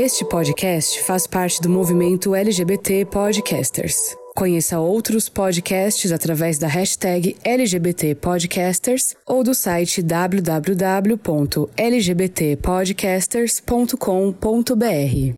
Este podcast faz parte do movimento LGBT Podcasters. Conheça outros podcasts através da hashtag LGBT Podcasters ou do site www.lgbtpodcasters.com.br.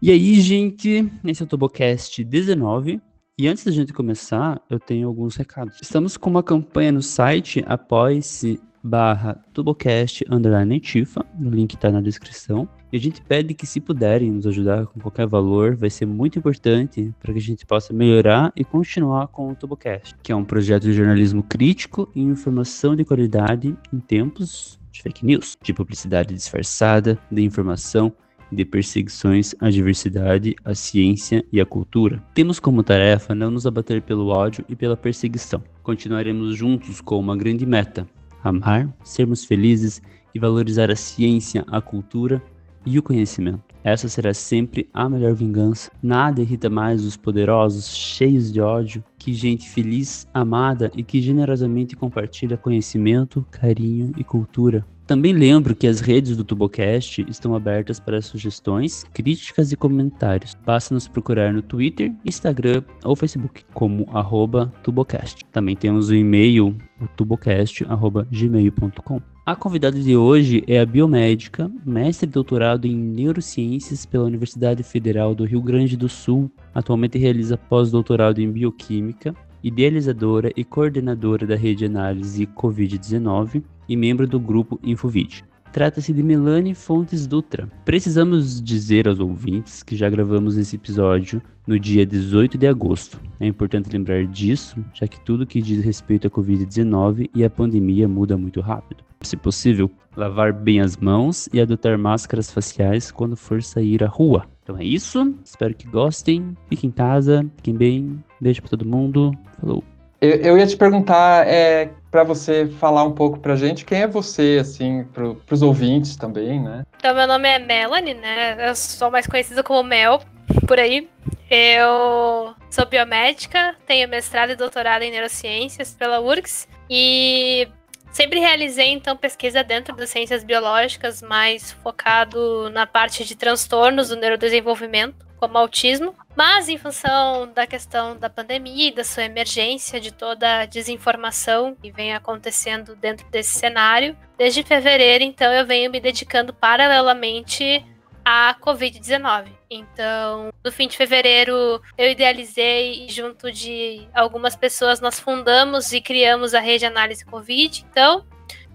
E aí, gente, esse é o Tobocast 19. E antes da gente começar, eu tenho alguns recados. Estamos com uma campanha no site Apoie-se barra Tubocast underline Tifa, o link está na descrição. E a gente pede que se puderem nos ajudar com qualquer valor, vai ser muito importante para que a gente possa melhorar e continuar com o Tubocast, que é um projeto de jornalismo crítico e informação de qualidade em tempos de fake news, de publicidade disfarçada, de informação de perseguições à diversidade, à ciência e à cultura. Temos como tarefa não nos abater pelo ódio e pela perseguição. Continuaremos juntos com uma grande meta: amar, sermos felizes e valorizar a ciência, a cultura e o conhecimento. Essa será sempre a melhor vingança. Nada irrita mais os poderosos, cheios de ódio, que gente feliz, amada e que generosamente compartilha conhecimento, carinho e cultura. Também lembro que as redes do Tubocast estão abertas para sugestões, críticas e comentários. Basta nos procurar no Twitter, Instagram ou Facebook como arroba Tubocast. Também temos o e-mail tubocast.gmail.com. A convidada de hoje é a biomédica, mestre e doutorado em neurociências pela Universidade Federal do Rio Grande do Sul. Atualmente realiza pós-doutorado em bioquímica, idealizadora e coordenadora da rede análise Covid-19 e membro do grupo Infovid. Trata-se de Melanie Fontes Dutra. Precisamos dizer aos ouvintes que já gravamos esse episódio no dia 18 de agosto. É importante lembrar disso, já que tudo que diz respeito à Covid-19 e à pandemia muda muito rápido. Se possível, lavar bem as mãos e adotar máscaras faciais quando for sair à rua. Então é isso, espero que gostem, fiquem em casa, fiquem bem, beijo pra todo mundo, falou! Eu, eu ia te perguntar é, para você falar um pouco pra gente quem é você, assim, pro, pros ouvintes também, né? Então, meu nome é Melanie, né? Eu sou mais conhecida como Mel, por aí. Eu sou biomédica, tenho mestrado e doutorado em neurociências pela URGS e sempre realizei então pesquisa dentro das ciências biológicas, mais focado na parte de transtornos do neurodesenvolvimento como autismo, mas em função da questão da pandemia e da sua emergência, de toda a desinformação que vem acontecendo dentro desse cenário, desde fevereiro, então, eu venho me dedicando paralelamente à Covid-19. Então, no fim de fevereiro, eu idealizei e junto de algumas pessoas nós fundamos e criamos a rede Análise Covid. Então,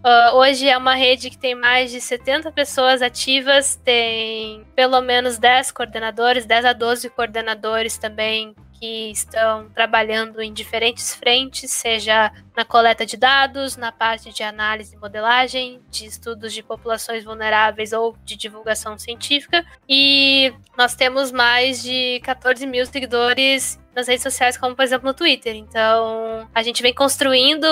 Uh, hoje é uma rede que tem mais de 70 pessoas ativas, tem pelo menos 10 coordenadores, 10 a 12 coordenadores também que estão trabalhando em diferentes frentes, seja na coleta de dados, na parte de análise e modelagem, de estudos de populações vulneráveis ou de divulgação científica. E nós temos mais de 14 mil seguidores nas redes sociais, como por exemplo no Twitter. Então, a gente vem construindo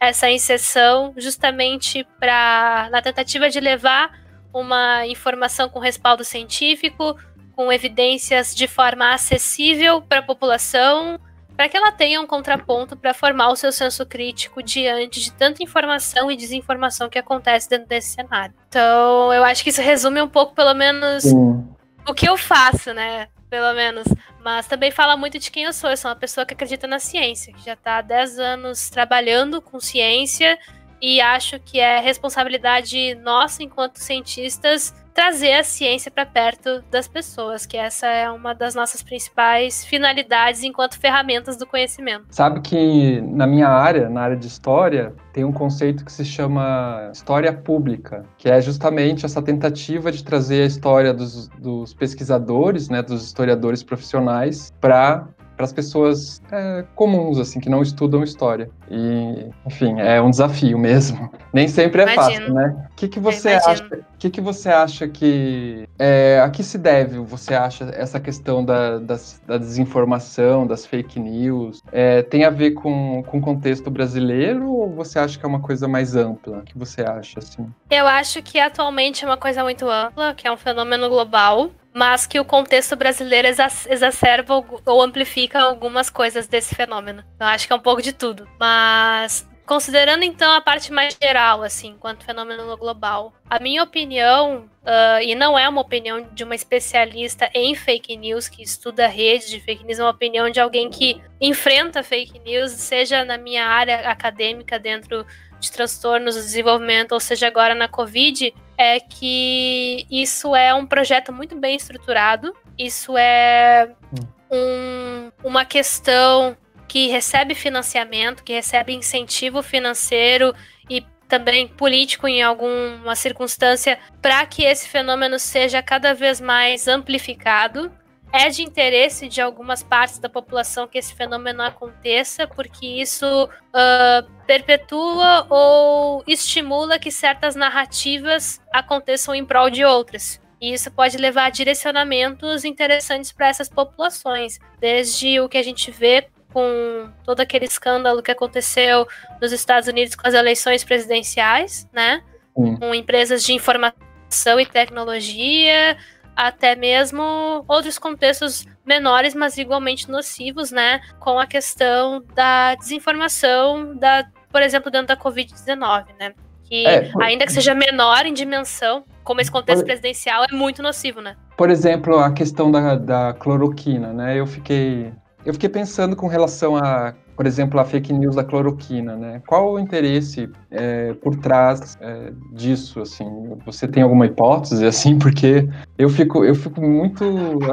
essa inserção justamente para na tentativa de levar uma informação com respaldo científico, com evidências de forma acessível para a população, para que ela tenha um contraponto para formar o seu senso crítico diante de tanta informação e desinformação que acontece dentro desse cenário. Então, eu acho que isso resume um pouco, pelo menos, Sim. o que eu faço, né? Pelo menos. Mas também fala muito de quem eu sou. Eu sou uma pessoa que acredita na ciência, que já está há 10 anos trabalhando com ciência e acho que é responsabilidade nossa, enquanto cientistas, trazer a ciência para perto das pessoas, que essa é uma das nossas principais finalidades enquanto ferramentas do conhecimento. Sabe que na minha área, na área de história, tem um conceito que se chama história pública, que é justamente essa tentativa de trazer a história dos, dos pesquisadores, né, dos historiadores profissionais, para para as pessoas é, comuns, assim, que não estudam história. E, enfim, é um desafio mesmo. Nem sempre é Imagino. fácil, né? O que, que você acha? que, que você acha que é, a que se deve? Você acha essa questão da, das, da desinformação, das fake news, é, tem a ver com, com o contexto brasileiro ou você acha que é uma coisa mais ampla? O que você acha assim? Eu acho que atualmente é uma coisa muito ampla, que é um fenômeno global mas que o contexto brasileiro exacerba ou amplifica algumas coisas desse fenômeno. Eu acho que é um pouco de tudo. Mas considerando então a parte mais geral, assim, enquanto fenômeno global, a minha opinião, uh, e não é uma opinião de uma especialista em fake news que estuda redes de fake news, é uma opinião de alguém que enfrenta fake news, seja na minha área acadêmica dentro de transtornos do desenvolvimento, ou seja, agora na Covid, é que isso é um projeto muito bem estruturado, isso é hum. um, uma questão que recebe financiamento, que recebe incentivo financeiro e também político em alguma circunstância para que esse fenômeno seja cada vez mais amplificado. É de interesse de algumas partes da população que esse fenômeno aconteça, porque isso uh, perpetua ou estimula que certas narrativas aconteçam em prol de outras. E isso pode levar a direcionamentos interessantes para essas populações, desde o que a gente vê com todo aquele escândalo que aconteceu nos Estados Unidos com as eleições presidenciais, né? Sim. Com empresas de informação e tecnologia, até mesmo outros contextos menores, mas igualmente nocivos, né? Com a questão da desinformação, da, por exemplo, dentro da Covid-19, né? Que, é, por... ainda que seja menor em dimensão, como esse contexto por... presidencial, é muito nocivo, né? Por exemplo, a questão da, da cloroquina, né? Eu fiquei eu fiquei pensando com relação a, por exemplo, a fake news da cloroquina, né? Qual o interesse é, por trás é, disso, assim? Você tem alguma hipótese, assim? Porque eu fico, eu fico muito,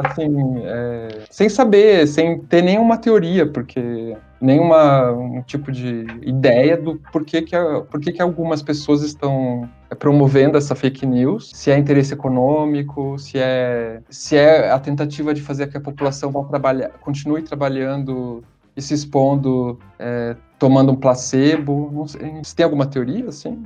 assim, é, sem saber, sem ter nenhuma teoria, porque nenhuma um tipo de ideia do porquê que, porquê que algumas pessoas estão promovendo essa fake news, se é interesse econômico, se é, se é a tentativa de fazer que a população vá trabalhar, continue trabalhando e se expondo, é, tomando um placebo. Não sei, você tem alguma teoria assim?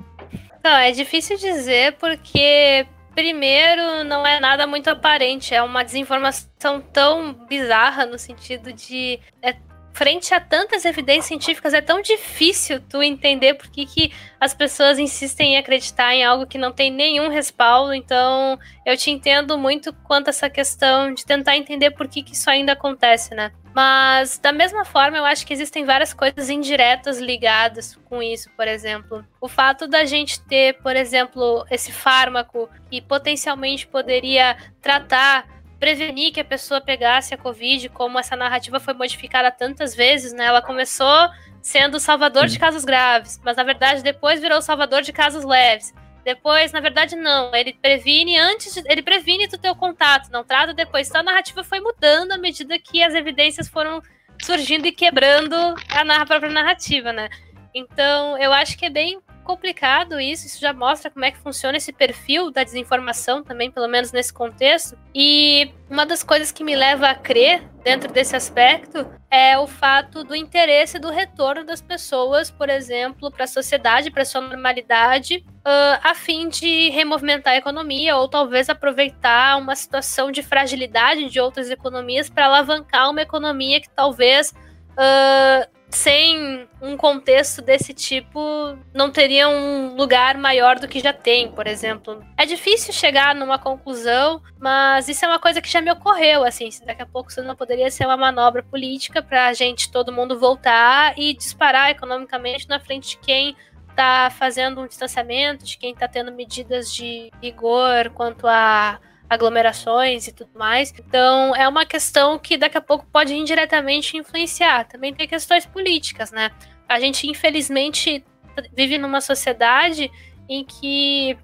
Não, é difícil dizer porque Primeiro, não é nada muito aparente, é uma desinformação tão bizarra no sentido de é frente a tantas evidências científicas, é tão difícil tu entender por que, que as pessoas insistem em acreditar em algo que não tem nenhum respaldo. Então, eu te entendo muito quanto a essa questão de tentar entender por que, que isso ainda acontece, né? Mas, da mesma forma, eu acho que existem várias coisas indiretas ligadas com isso, por exemplo. O fato da gente ter, por exemplo, esse fármaco que potencialmente poderia tratar prevenir que a pessoa pegasse a Covid, como essa narrativa foi modificada tantas vezes, né? Ela começou sendo o salvador de casos graves, mas na verdade depois virou o salvador de casos leves. Depois, na verdade, não. Ele previne antes, de, ele previne do teu contato, não trata depois. Então a narrativa foi mudando à medida que as evidências foram surgindo e quebrando a própria narrativa, né? Então, eu acho que é bem complicado isso, isso já mostra como é que funciona esse perfil da desinformação também, pelo menos nesse contexto. E uma das coisas que me leva a crer dentro desse aspecto é o fato do interesse do retorno das pessoas, por exemplo, para a sociedade, para sua normalidade, uh, a fim de removimentar a economia ou talvez aproveitar uma situação de fragilidade de outras economias para alavancar uma economia que talvez uh, sem um contexto desse tipo, não teria um lugar maior do que já tem, por exemplo. É difícil chegar numa conclusão, mas isso é uma coisa que já me ocorreu, assim, daqui a pouco isso não poderia ser uma manobra política para a gente, todo mundo voltar e disparar economicamente na frente de quem está fazendo um distanciamento, de quem está tendo medidas de rigor quanto a aglomerações e tudo mais. Então, é uma questão que daqui a pouco pode indiretamente influenciar. Também tem questões políticas, né? A gente, infelizmente, vive numa sociedade em que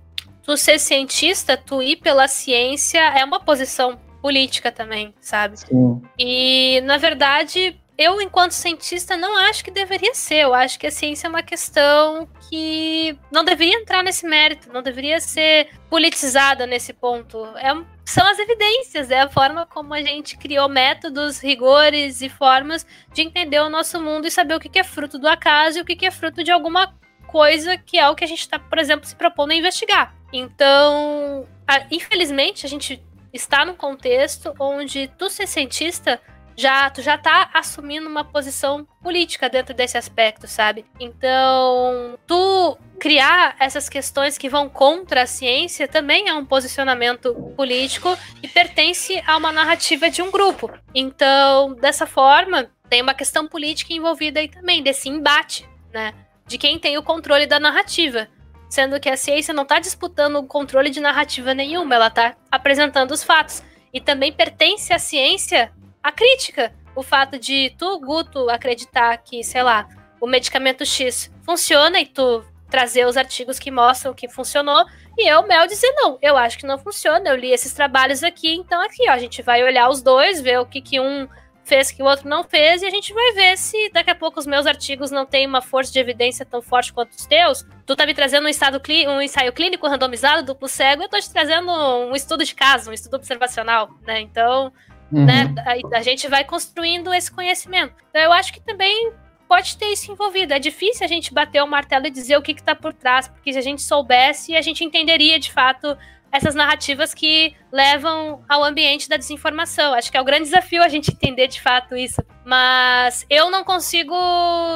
tu ser cientista, tu ir pela ciência é uma posição política também, sabe? Sim. E, na verdade, eu, enquanto cientista, não acho que deveria ser. Eu acho que a ciência é uma questão que não deveria entrar nesse mérito, não deveria ser politizada nesse ponto. É, são as evidências, é a forma como a gente criou métodos, rigores e formas de entender o nosso mundo e saber o que é fruto do acaso e o que é fruto de alguma coisa que é o que a gente está, por exemplo, se propondo a investigar. Então, a, infelizmente, a gente está num contexto onde tu ser cientista já tu já tá assumindo uma posição política dentro desse aspecto, sabe? Então, tu criar essas questões que vão contra a ciência também é um posicionamento político e pertence a uma narrativa de um grupo. Então, dessa forma, tem uma questão política envolvida aí também, desse embate, né? de quem tem o controle da narrativa. Sendo que a ciência não está disputando o controle de narrativa nenhuma, ela está apresentando os fatos. E também pertence à ciência a crítica. O fato de tu, Guto, acreditar que, sei lá, o medicamento X funciona e tu trazer os artigos que mostram que funcionou, e eu, Mel, dizer não, eu acho que não funciona, eu li esses trabalhos aqui, então aqui, ó, a gente vai olhar os dois, ver o que, que um fez que o outro não fez, e a gente vai ver se daqui a pouco os meus artigos não têm uma força de evidência tão forte quanto os teus. Tu tá me trazendo um, estado um ensaio clínico randomizado, duplo cego, eu tô te trazendo um estudo de caso, um estudo observacional, né? Então, uhum. né, a, a gente vai construindo esse conhecimento. Então, eu acho que também pode ter isso envolvido. É difícil a gente bater o martelo e dizer o que está por trás, porque se a gente soubesse, a gente entenderia de fato essas narrativas que levam ao ambiente da desinformação. Acho que é o grande desafio a gente entender de fato isso. Mas eu não consigo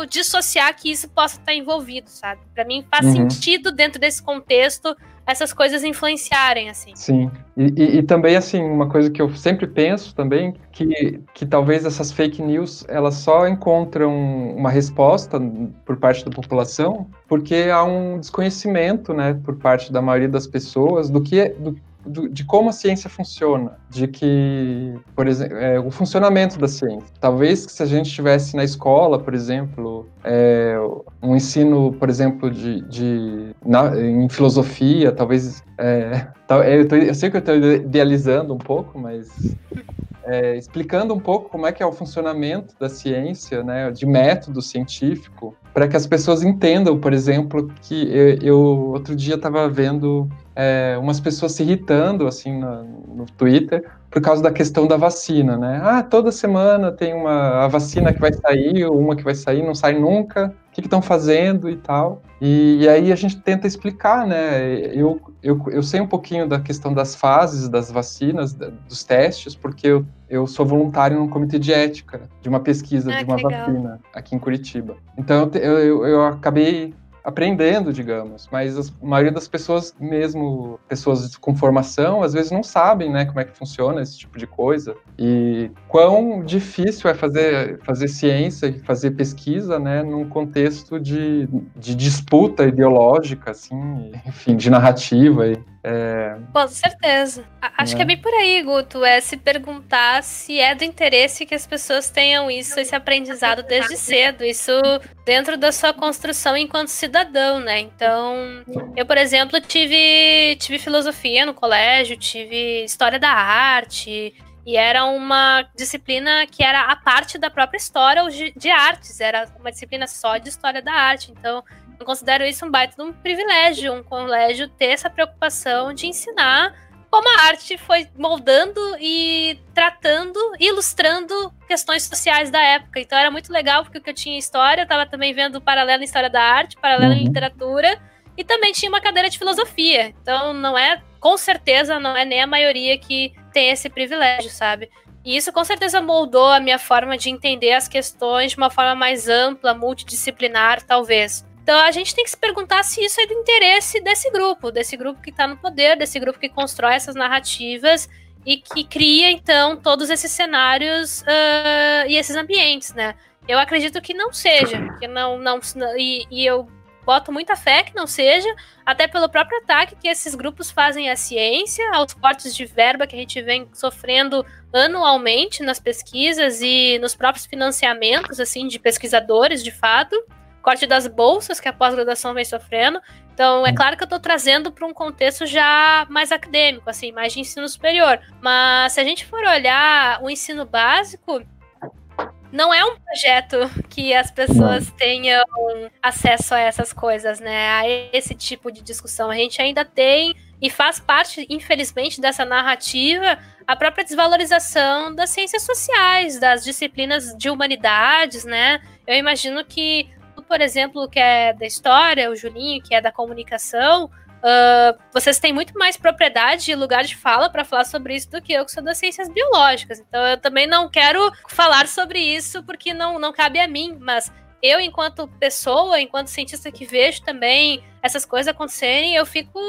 dissociar que isso possa estar envolvido, sabe? Para mim faz uhum. sentido dentro desse contexto essas coisas influenciarem, assim. Sim. E, e, e, também, assim, uma coisa que eu sempre penso também, que, que talvez essas fake news, elas só encontram uma resposta por parte da população porque há um desconhecimento, né, por parte da maioria das pessoas do que, do, do, de como a ciência funciona, de que, por exemplo, é, o funcionamento da ciência. Talvez que se a gente estivesse na escola, por exemplo, é, um ensino, por exemplo, de, de na, em filosofia, talvez, é, eu, tô, eu, sei que eu estou idealizando um pouco, mas é, explicando um pouco como é que é o funcionamento da ciência, né, de método científico, para que as pessoas entendam, por exemplo, que eu, eu outro dia estava vendo é, umas pessoas se irritando assim no, Twitter por causa da questão da vacina, né? Ah, toda semana tem uma a vacina que vai sair, uma que vai sair, não sai nunca. O que estão fazendo e tal? E, e, aí a gente tenta explicar, né? Eu, eu, eu sei um pouquinho da questão das fases das vacinas, dos testes, porque eu, eu sou voluntário num comitê de ética de uma pesquisa ah, de uma vacina aqui em Curitiba. Então eu, eu, eu acabei aprendendo, digamos, mas a maioria das pessoas, mesmo pessoas com formação, às vezes não sabem, né, como é que funciona esse tipo de coisa. E quão difícil é fazer, fazer ciência e fazer pesquisa, né, num contexto de, de disputa ideológica, assim, enfim, de narrativa e é... Com certeza. Acho é. que é bem por aí, Guto. É se perguntar se é do interesse que as pessoas tenham isso, esse aprendizado desde cedo. Isso dentro da sua construção enquanto cidadão, né? Então, eu, por exemplo, tive, tive filosofia no colégio, tive história da arte. E era uma disciplina que era a parte da própria história de artes, era uma disciplina só de história da arte. Então, eu considero isso um baita de um privilégio, um colégio ter essa preocupação de ensinar como a arte foi moldando e tratando, ilustrando questões sociais da época. Então era muito legal, porque o que eu tinha história, eu estava também vendo paralelo em história da arte, paralelo uhum. em literatura, e também tinha uma cadeira de filosofia. Então não é, com certeza, não é nem a maioria que tem esse privilégio, sabe? E isso com certeza moldou a minha forma de entender as questões de uma forma mais ampla, multidisciplinar, talvez. Então a gente tem que se perguntar se isso é do interesse desse grupo, desse grupo que está no poder, desse grupo que constrói essas narrativas e que cria então todos esses cenários uh, e esses ambientes, né? Eu acredito que não seja, que não, não e, e eu boto muita fé que não seja, até pelo próprio ataque que esses grupos fazem à ciência, aos cortes de verba que a gente vem sofrendo anualmente nas pesquisas e nos próprios financiamentos assim de pesquisadores, de fato corte das bolsas que a pós-graduação vem sofrendo. Então, é hum. claro que eu estou trazendo para um contexto já mais acadêmico, assim, mais de ensino superior. Mas se a gente for olhar o ensino básico, não é um projeto que as pessoas tenham acesso a essas coisas, né? A esse tipo de discussão. A gente ainda tem e faz parte, infelizmente, dessa narrativa a própria desvalorização das ciências sociais, das disciplinas de humanidades, né? Eu imagino que por exemplo, que é da história, o Julinho, que é da comunicação, uh, vocês têm muito mais propriedade e lugar de fala para falar sobre isso do que eu, que sou das ciências biológicas. Então, eu também não quero falar sobre isso porque não, não cabe a mim, mas eu, enquanto pessoa, enquanto cientista que vejo também essas coisas acontecerem, eu fico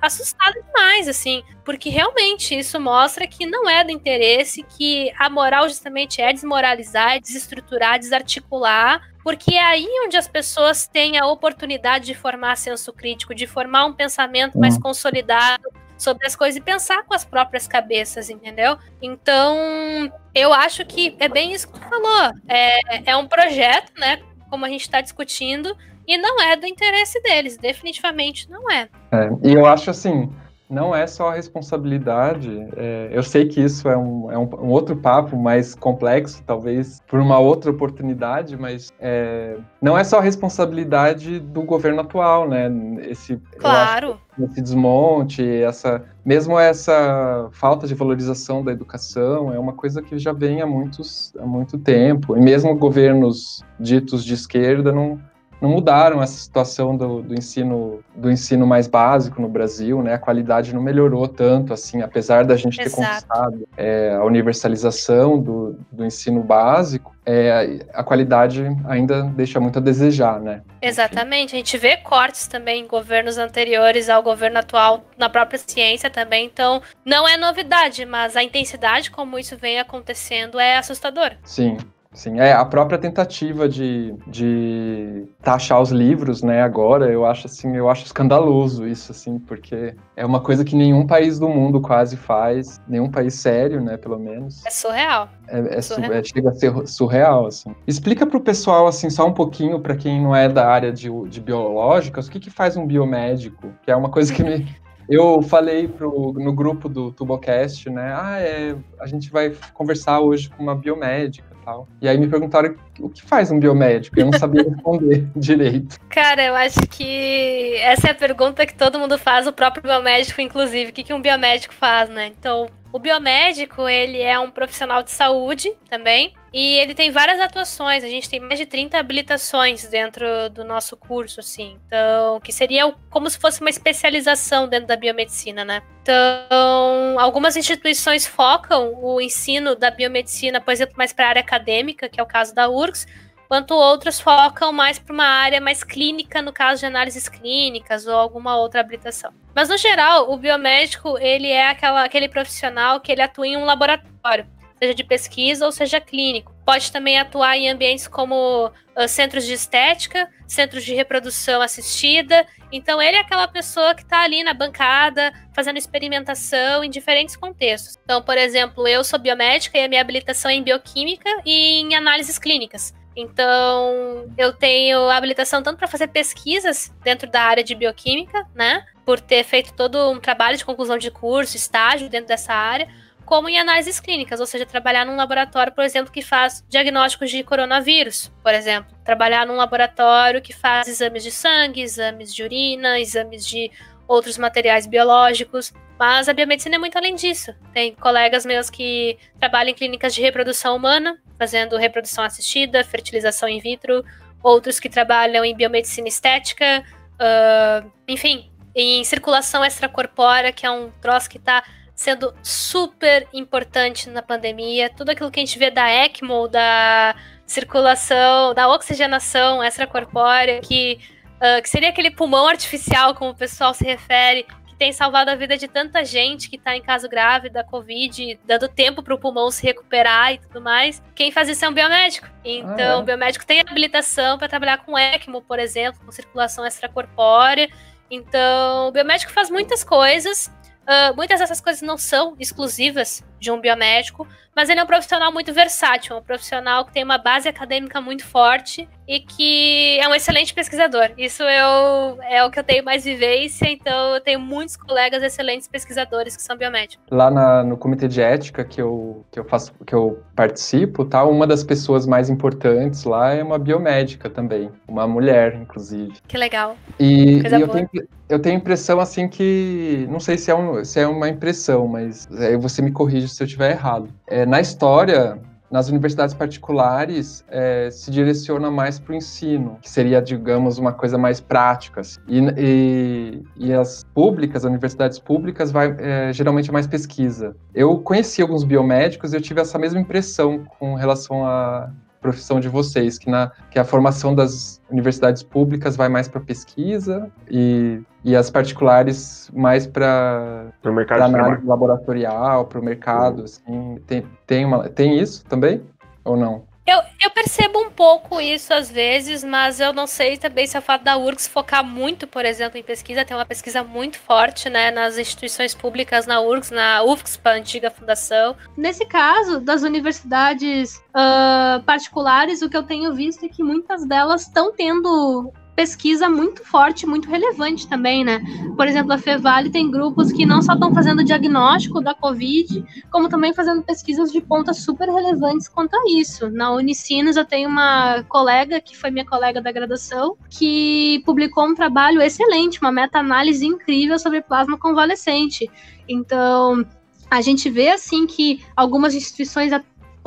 assustada demais, assim, porque realmente isso mostra que não é do interesse, que a moral justamente é desmoralizar, desestruturar, desarticular porque é aí onde as pessoas têm a oportunidade de formar senso crítico, de formar um pensamento mais consolidado sobre as coisas e pensar com as próprias cabeças, entendeu? Então, eu acho que é bem isso que tu falou. É, é um projeto, né? Como a gente está discutindo, e não é do interesse deles, definitivamente não é. é e eu acho assim, não é só a responsabilidade. É, eu sei que isso é, um, é um, um, outro papo mais complexo, talvez por uma outra oportunidade, mas é, não é só a responsabilidade do governo atual, né? Esse, claro. esse desmonte, essa, mesmo essa falta de valorização da educação, é uma coisa que já vem há, muitos, há muito tempo. E mesmo governos ditos de esquerda não não mudaram essa situação do, do, ensino do ensino mais básico no Brasil, né? A qualidade não melhorou tanto, assim, apesar da gente ter conquistado é, a universalização do, do ensino básico, é, a qualidade ainda deixa muito a desejar, né? Exatamente. A gente vê cortes também em governos anteriores ao governo atual na própria ciência também. Então, não é novidade, mas a intensidade como isso vem acontecendo é assustadora. Sim. Sim, é a própria tentativa de, de taxar os livros, né, agora, eu acho assim, eu acho escandaloso isso, assim, porque é uma coisa que nenhum país do mundo quase faz, nenhum país sério, né, pelo menos. É surreal. É, é, surreal. é chega a ser surreal, assim. Explica para o pessoal, assim, só um pouquinho, para quem não é da área de, de biológicas, o que, que faz um biomédico, que é uma coisa que me, eu falei pro, no grupo do Tubocast, né? Ah, é, a gente vai conversar hoje com uma biomédica tal. E aí me perguntaram o que faz um biomédico? Eu não sabia responder direito. Cara, eu acho que essa é a pergunta que todo mundo faz, o próprio biomédico, inclusive. O que, que um biomédico faz, né? Então, o biomédico, ele é um profissional de saúde também, e ele tem várias atuações. A gente tem mais de 30 habilitações dentro do nosso curso, assim. Então, que seria como se fosse uma especialização dentro da biomedicina, né? Então, algumas instituições focam o ensino da biomedicina, por exemplo, mais para a área acadêmica, que é o caso da URGS, enquanto outros focam mais para uma área mais clínica, no caso de análises clínicas ou alguma outra habilitação. Mas no geral, o biomédico ele é aquela, aquele profissional que ele atua em um laboratório, seja de pesquisa ou seja clínico. Pode também atuar em ambientes como uh, centros de estética, centros de reprodução assistida. Então ele é aquela pessoa que está ali na bancada fazendo experimentação em diferentes contextos. Então, por exemplo, eu sou biomédica e a minha habilitação é em bioquímica e em análises clínicas. Então, eu tenho habilitação tanto para fazer pesquisas dentro da área de bioquímica, né? Por ter feito todo um trabalho de conclusão de curso, estágio dentro dessa área, como em análises clínicas, ou seja, trabalhar num laboratório, por exemplo, que faz diagnósticos de coronavírus, por exemplo. Trabalhar num laboratório que faz exames de sangue, exames de urina, exames de outros materiais biológicos. Mas a biomedicina é muito além disso. Tem colegas meus que trabalham em clínicas de reprodução humana, fazendo reprodução assistida, fertilização in vitro, outros que trabalham em biomedicina estética, uh, enfim, em circulação extracorpórea, que é um troço que está sendo super importante na pandemia. Tudo aquilo que a gente vê da ECMO, da circulação, da oxigenação extracorpórea, que, uh, que seria aquele pulmão artificial, como o pessoal se refere, tem salvado a vida de tanta gente que está em caso grave da Covid, dando tempo para o pulmão se recuperar e tudo mais. Quem faz isso é um biomédico. Então, ah, é. o biomédico tem habilitação para trabalhar com ECMO, por exemplo, com circulação extracorpórea. Então, o biomédico faz muitas coisas Uh, muitas dessas coisas não são exclusivas de um biomédico, mas ele é um profissional muito versátil, um profissional que tem uma base acadêmica muito forte e que é um excelente pesquisador. Isso eu, é o que eu tenho mais vivência, então eu tenho muitos colegas excelentes pesquisadores que são biomédicos. Lá na, no comitê de ética que eu, que eu faço, que eu participo, tá? Uma das pessoas mais importantes lá é uma biomédica também, uma mulher, inclusive. Que legal. E, e eu, tenho, eu tenho a impressão assim que. Não sei se é, um, se é uma impressão, mas aí você me corrige se eu estiver errado. É, na história, nas universidades particulares é, se direciona mais para o ensino, que seria, digamos, uma coisa mais prática. Assim. E, e, e, as públicas, as universidades públicas, vai é, geralmente é mais pesquisa. Eu conheci alguns biomédicos e eu tive essa mesma impressão com relação a profissão de vocês, que, na, que a formação das universidades públicas vai mais para pesquisa e, e as particulares mais para análise laboratorial, para o mercado, uhum. assim. Tem, tem, uma, tem isso também ou não? Eu, eu percebo um pouco isso às vezes, mas eu não sei também se é o fato da URGS focar muito, por exemplo, em pesquisa, tem uma pesquisa muito forte, né, nas instituições públicas, na URGS, na UFSPA, antiga fundação. Nesse caso, das universidades uh, particulares, o que eu tenho visto é que muitas delas estão tendo pesquisa muito forte, muito relevante também, né? Por exemplo, a Fevale tem grupos que não só estão fazendo diagnóstico da Covid, como também fazendo pesquisas de ponta super relevantes quanto a isso. Na Unicinos eu tenho uma colega, que foi minha colega da graduação, que publicou um trabalho excelente, uma meta-análise incrível sobre plasma convalescente. Então, a gente vê assim que algumas instituições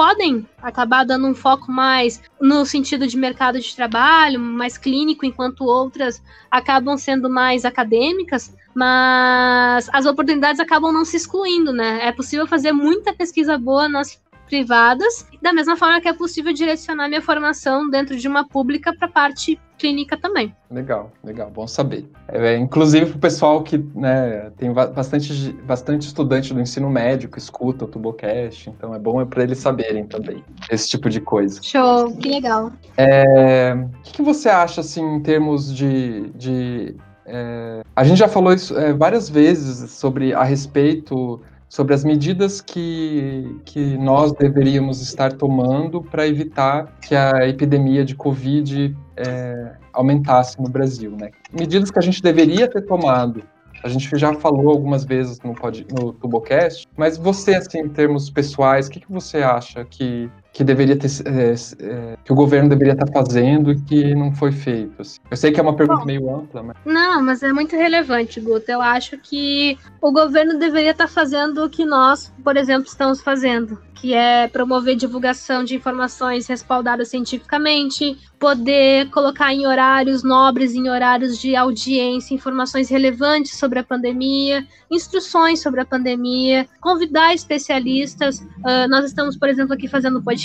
podem acabar dando um foco mais no sentido de mercado de trabalho, mais clínico, enquanto outras acabam sendo mais acadêmicas, mas as oportunidades acabam não se excluindo, né? É possível fazer muita pesquisa boa nas privadas, da mesma forma que é possível direcionar minha formação dentro de uma pública para a parte clínica também. Legal, legal, bom saber. É, inclusive para o pessoal que né, tem bastante, bastante estudante do ensino médico, escuta o Tubocast, então é bom é para eles saberem também esse tipo de coisa. Show, que legal. É, o que, que, você acha assim em termos de, de é, a gente já falou isso é, várias vezes sobre a respeito sobre as medidas que, que nós deveríamos estar tomando para evitar que a epidemia de Covid é, aumentasse no Brasil. Né? Medidas que a gente deveria ter tomado a gente já falou algumas vezes no, no Tubocast, mas você, assim, em termos pessoais, o que, que você acha que, que deveria ter, é, é, que o governo deveria estar fazendo e que não foi feito? Assim? Eu sei que é uma pergunta Bom, meio ampla, mas... Não, mas é muito relevante, Guto. Eu acho que o governo deveria estar fazendo o que nós, por exemplo, estamos fazendo, que é promover divulgação de informações respaldadas cientificamente, poder colocar em horários nobres, em horários de audiência, informações relevantes sobre a pandemia, instruções sobre a pandemia, convidar especialistas. Uh, nós estamos, por exemplo, aqui fazendo podcast,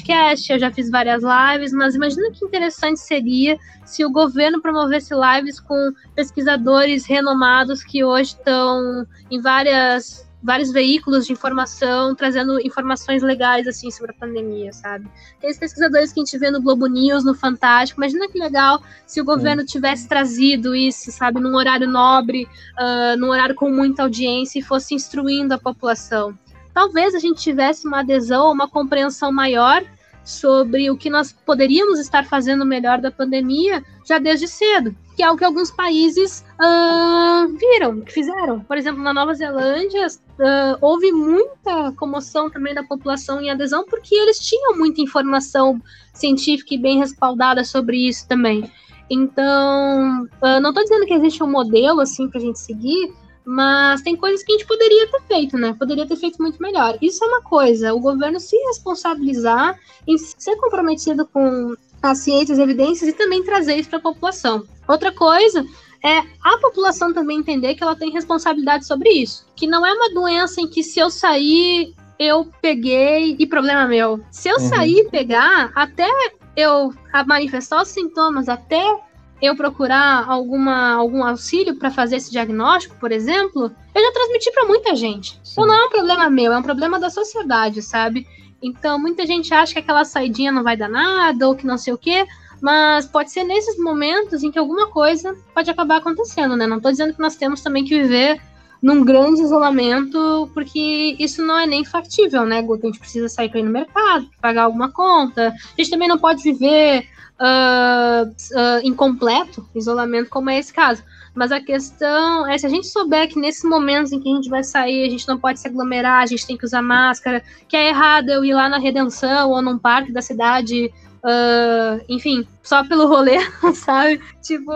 eu já fiz várias lives, mas imagina que interessante seria se o governo promovesse lives com pesquisadores renomados que hoje estão em várias vários veículos de informação trazendo informações legais assim sobre a pandemia, sabe? Tem os pesquisadores que a gente vê no Globo News, no Fantástico. Imagina que legal se o governo tivesse trazido isso, sabe, num horário nobre, uh, num horário com muita audiência e fosse instruindo a população. Talvez a gente tivesse uma adesão, uma compreensão maior sobre o que nós poderíamos estar fazendo melhor da pandemia já desde cedo, que é o que alguns países uh, viram, fizeram. Por exemplo, na Nova Zelândia, uh, houve muita comoção também da população em adesão, porque eles tinham muita informação científica e bem respaldada sobre isso também. Então, uh, não estou dizendo que existe um modelo assim para a gente seguir, mas tem coisas que a gente poderia ter feito, né? Poderia ter feito muito melhor. Isso é uma coisa, o governo se responsabilizar em ser comprometido com as ciências, evidências e também trazer isso para a população. Outra coisa é a população também entender que ela tem responsabilidade sobre isso. Que não é uma doença em que se eu sair, eu peguei e problema meu. Se eu uhum. sair e pegar, até eu manifestar os sintomas, até eu procurar alguma, algum auxílio para fazer esse diagnóstico, por exemplo, eu já transmiti para muita gente. Então não é um problema meu, é um problema da sociedade, sabe? Então muita gente acha que aquela saidinha não vai dar nada ou que não sei o quê, mas pode ser nesses momentos em que alguma coisa pode acabar acontecendo, né? Não estou dizendo que nós temos também que viver num grande isolamento, porque isso não é nem factível, né, Guto? A gente precisa sair para ir no mercado, pagar alguma conta. A gente também não pode viver uh, uh, incompleto isolamento, como é esse caso. Mas a questão é se a gente souber que nesses momentos em que a gente vai sair, a gente não pode se aglomerar, a gente tem que usar máscara, que é errado eu ir lá na Redenção ou num parque da cidade Uh, enfim, só pelo rolê, sabe? Tipo,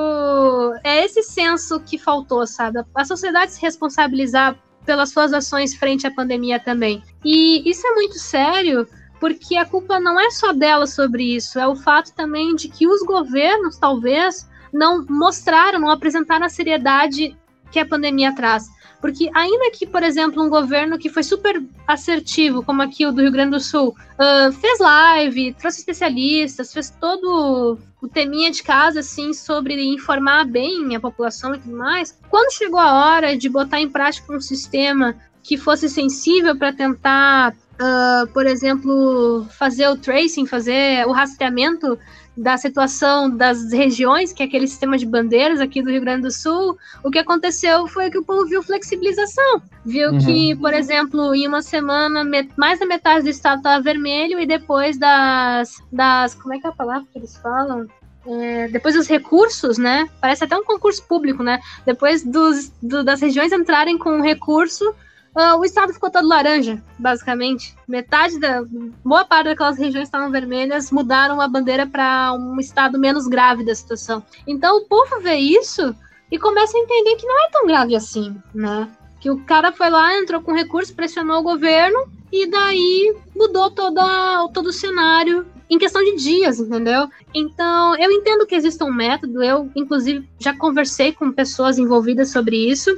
é esse senso que faltou, sabe? A sociedade se responsabilizar pelas suas ações frente à pandemia também. E isso é muito sério, porque a culpa não é só dela sobre isso, é o fato também de que os governos, talvez, não mostraram, não apresentaram a seriedade que a pandemia traz. Porque ainda que, por exemplo, um governo que foi super assertivo, como aqui o do Rio Grande do Sul, uh, fez live, trouxe especialistas, fez todo o teminha de casa, assim, sobre informar bem a população e tudo mais, quando chegou a hora de botar em prática um sistema que fosse sensível para tentar uh, por exemplo, fazer o tracing, fazer o rastreamento da situação das regiões, que é aquele sistema de bandeiras aqui do Rio Grande do Sul, o que aconteceu foi que o povo viu flexibilização. Viu uhum. que, por exemplo, em uma semana, mais da metade do estado estava vermelho e depois das, das. Como é que é a palavra que eles falam? É, depois dos recursos, né? Parece até um concurso público, né? Depois dos, do, das regiões entrarem com um recurso, uh, o estado ficou todo laranja, basicamente. Metade da. Boa parte daquelas regiões estavam vermelhas, mudaram a bandeira para um estado menos grave da situação. Então o povo vê isso e começa a entender que não é tão grave assim, né? Que o cara foi lá, entrou com recurso, pressionou o governo e daí mudou toda, todo o cenário em questão de dias, entendeu? Então, eu entendo que existe um método, eu, inclusive, já conversei com pessoas envolvidas sobre isso,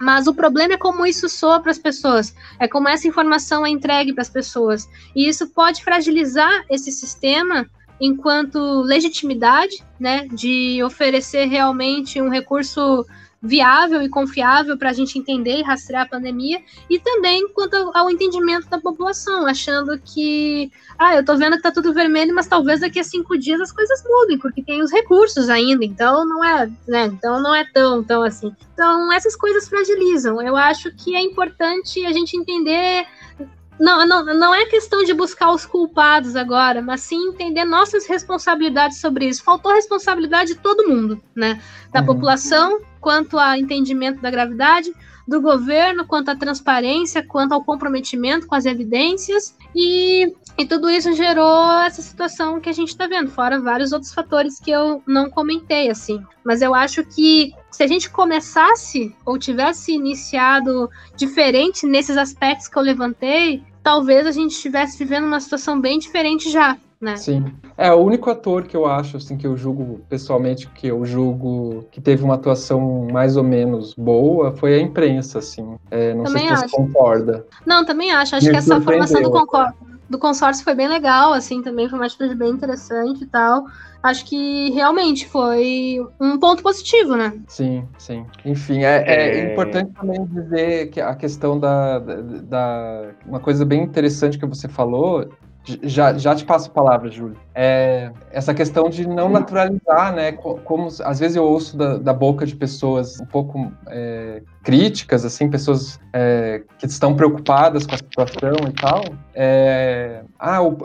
mas o problema é como isso soa para as pessoas, é como essa informação é entregue para as pessoas. E isso pode fragilizar esse sistema enquanto legitimidade, né, de oferecer realmente um recurso viável e confiável para a gente entender e rastrear a pandemia, e também quanto ao entendimento da população, achando que, ah, eu estou vendo que está tudo vermelho, mas talvez daqui a cinco dias as coisas mudem, porque tem os recursos ainda, então não é, né, então não é tão, tão assim. Então essas coisas fragilizam. Eu acho que é importante a gente entender não, não, não é questão de buscar os culpados agora, mas sim entender nossas responsabilidades sobre isso. Faltou responsabilidade de todo mundo, né? Da uhum. população, quanto ao entendimento da gravidade, do governo, quanto à transparência, quanto ao comprometimento com as evidências, e, e tudo isso gerou essa situação que a gente está vendo, fora vários outros fatores que eu não comentei, assim. Mas eu acho que se a gente começasse ou tivesse iniciado diferente nesses aspectos que eu levantei, talvez a gente estivesse vivendo uma situação bem diferente já, né? Sim. É, o único ator que eu acho, assim, que eu julgo pessoalmente, que eu julgo que teve uma atuação mais ou menos boa, foi a imprensa, assim. É, não também sei se acho. você concorda. Não, também acho. Acho Me que essa formação do, do consórcio foi bem legal, assim, também foi uma atitude bem interessante e tal acho que realmente foi um ponto positivo, né? Sim, sim. Enfim, é, é, é... importante também dizer que a questão da, da, da, Uma coisa bem interessante que você falou já, já te passo a palavra, Júlio. É, essa questão de não naturalizar, né? Como às vezes eu ouço da, da boca de pessoas um pouco é, críticas, assim, pessoas é, que estão preocupadas com a situação e tal, é, ah, o,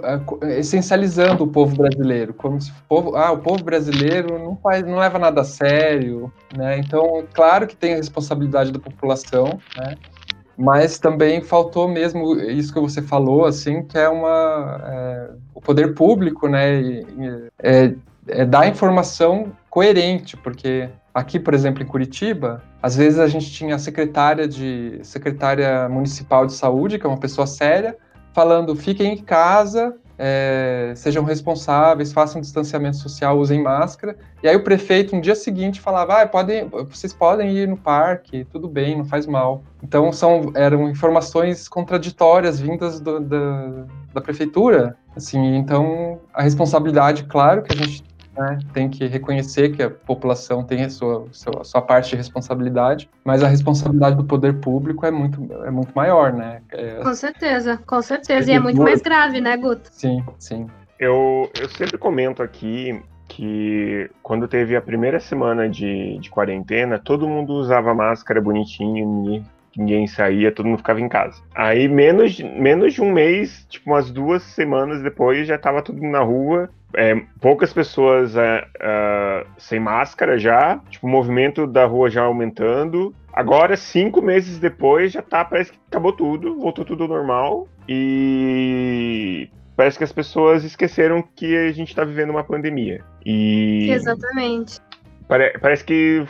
é, essencializando o povo brasileiro, como se o povo, ah, o povo brasileiro não faz, não leva nada a sério, né? Então, claro que tem a responsabilidade da população, né? Mas também faltou mesmo isso que você falou, assim, que é uma é, o poder público, né, é, é dar informação coerente, porque aqui, por exemplo, em Curitiba, às vezes a gente tinha a secretária de secretária municipal de saúde, que é uma pessoa séria, falando fiquem em casa, é, sejam responsáveis, façam distanciamento social, usem máscara. E aí o prefeito, no dia seguinte, falava: ah, podem, vocês podem ir no parque, tudo bem, não faz mal. Então são, eram informações contraditórias vindas do, da, da prefeitura. Assim, então a responsabilidade, claro, que a gente né? Tem que reconhecer que a população tem a sua, sua, sua, parte de responsabilidade, mas a responsabilidade do poder público é muito, é muito maior, né? É, com certeza, com certeza. E é muito mais grave, né, Guto? Sim, sim. Eu, eu sempre comento aqui que quando teve a primeira semana de, de quarentena, todo mundo usava máscara bonitinho, ninguém saía, todo mundo ficava em casa. Aí, menos, menos de um mês, tipo umas duas semanas depois, já tava mundo na rua. É, poucas pessoas é, é, sem máscara já, tipo, o movimento da rua já aumentando. Agora, cinco meses depois, já tá, parece que acabou tudo, voltou tudo normal. E parece que as pessoas esqueceram que a gente tá vivendo uma pandemia. E... Exatamente. Pare parece que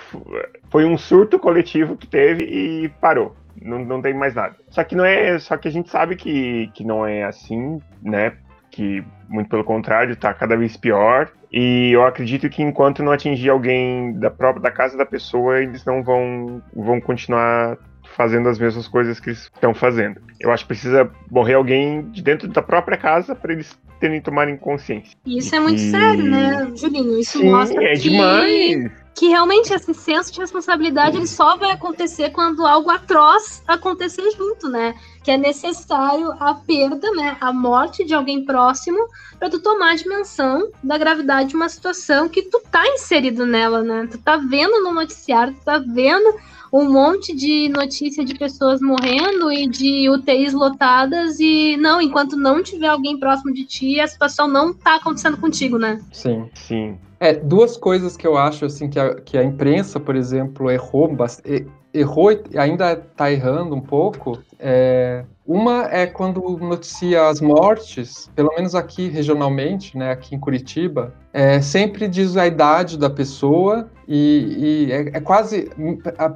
foi um surto coletivo que teve e parou. Não, não tem mais nada. Só que não é. Só que a gente sabe que, que não é assim, né? Que muito pelo contrário, está cada vez pior. E eu acredito que enquanto não atingir alguém da própria da casa da pessoa, eles não vão, vão continuar fazendo as mesmas coisas que eles estão fazendo. Eu acho que precisa morrer alguém de dentro da própria casa para eles terem tomarem consciência. Isso é muito sério, né, Julinho? Isso Sim, mostra é que... demais. que realmente esse senso de responsabilidade ele só vai acontecer quando algo atroz acontecer junto, né? Que é necessário a perda, né, a morte de alguém próximo para tu tomar dimensão da gravidade de uma situação que tu tá inserido nela, né? Tu tá vendo no noticiário, tu tá vendo um monte de notícia de pessoas morrendo e de UTIs lotadas e não, enquanto não tiver alguém próximo de ti, a situação não tá acontecendo contigo, né? Sim. Sim. É, duas coisas que eu acho assim que a, que a imprensa, por exemplo, errou bastante, errou e ainda está errando um pouco. É, uma é quando noticia as mortes, pelo menos aqui regionalmente, né, aqui em Curitiba, é, sempre diz a idade da pessoa e, e é, é quase,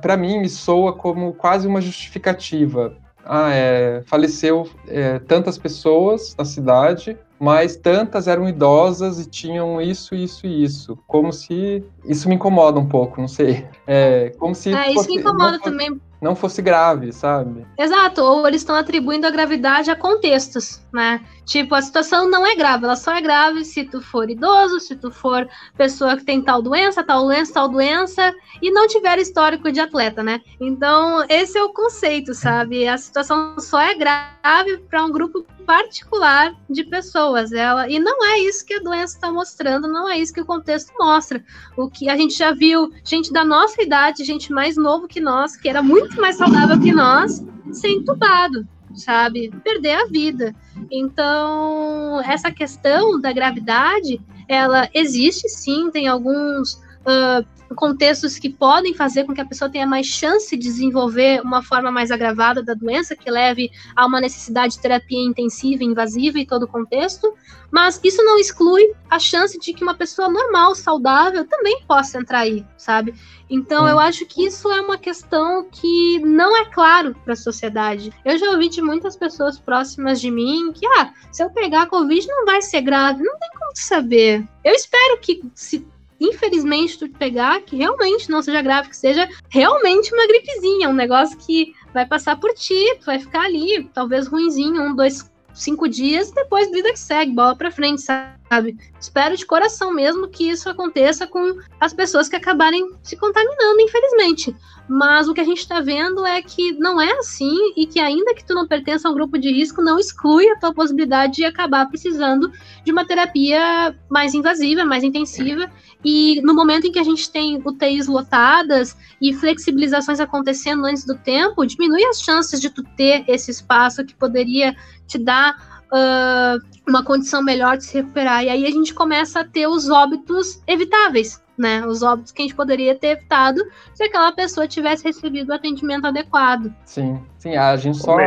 para mim, me soa como quase uma justificativa. Ah, é, faleceu é, tantas pessoas na cidade, mas tantas eram idosas e tinham isso, isso e isso. Como se. Isso me incomoda um pouco, não sei. É, como se. É, isso me incomoda fosse, também. Não fosse grave, sabe? Exato, ou eles estão atribuindo a gravidade a contextos, né? Tipo, a situação não é grave, ela só é grave se tu for idoso, se tu for pessoa que tem tal doença, tal doença, tal doença, e não tiver histórico de atleta, né? Então, esse é o conceito, sabe? A situação só é grave para um grupo particular de pessoas. Ela e não é isso que a doença está mostrando, não é isso que o contexto mostra. O que a gente já viu, gente da nossa idade, gente mais novo que nós, que era muito mais saudável que nós, ser entubado, sabe? Perder a vida. Então, essa questão da gravidade, ela existe sim, tem alguns uh, contextos que podem fazer com que a pessoa tenha mais chance de desenvolver uma forma mais agravada da doença, que leve a uma necessidade de terapia intensiva, invasiva e todo o contexto, mas isso não exclui a chance de que uma pessoa normal, saudável, também possa entrar aí, sabe? Então eu acho que isso é uma questão que não é claro para a sociedade. Eu já ouvi de muitas pessoas próximas de mim que, ah, se eu pegar a Covid não vai ser grave, não tem como saber. Eu espero que se infelizmente, tu pegar que realmente não seja grave, que seja realmente uma gripezinha, um negócio que vai passar por ti, tu vai ficar ali, talvez ruinzinho, um, dois, cinco dias, depois vida que segue, bola pra frente, sabe? Espero de coração mesmo que isso aconteça com as pessoas que acabarem se contaminando, infelizmente. Mas o que a gente está vendo é que não é assim e que ainda que tu não pertença a um grupo de risco, não exclui a tua possibilidade de acabar precisando de uma terapia mais invasiva, mais intensiva. E no momento em que a gente tem UTIs lotadas e flexibilizações acontecendo antes do tempo, diminui as chances de tu ter esse espaço que poderia te dar uh, uma condição melhor de se recuperar. E aí a gente começa a ter os óbitos evitáveis né? Os óbitos que a gente poderia ter evitado se aquela pessoa tivesse recebido o atendimento adequado. Sim, sim. A gente só,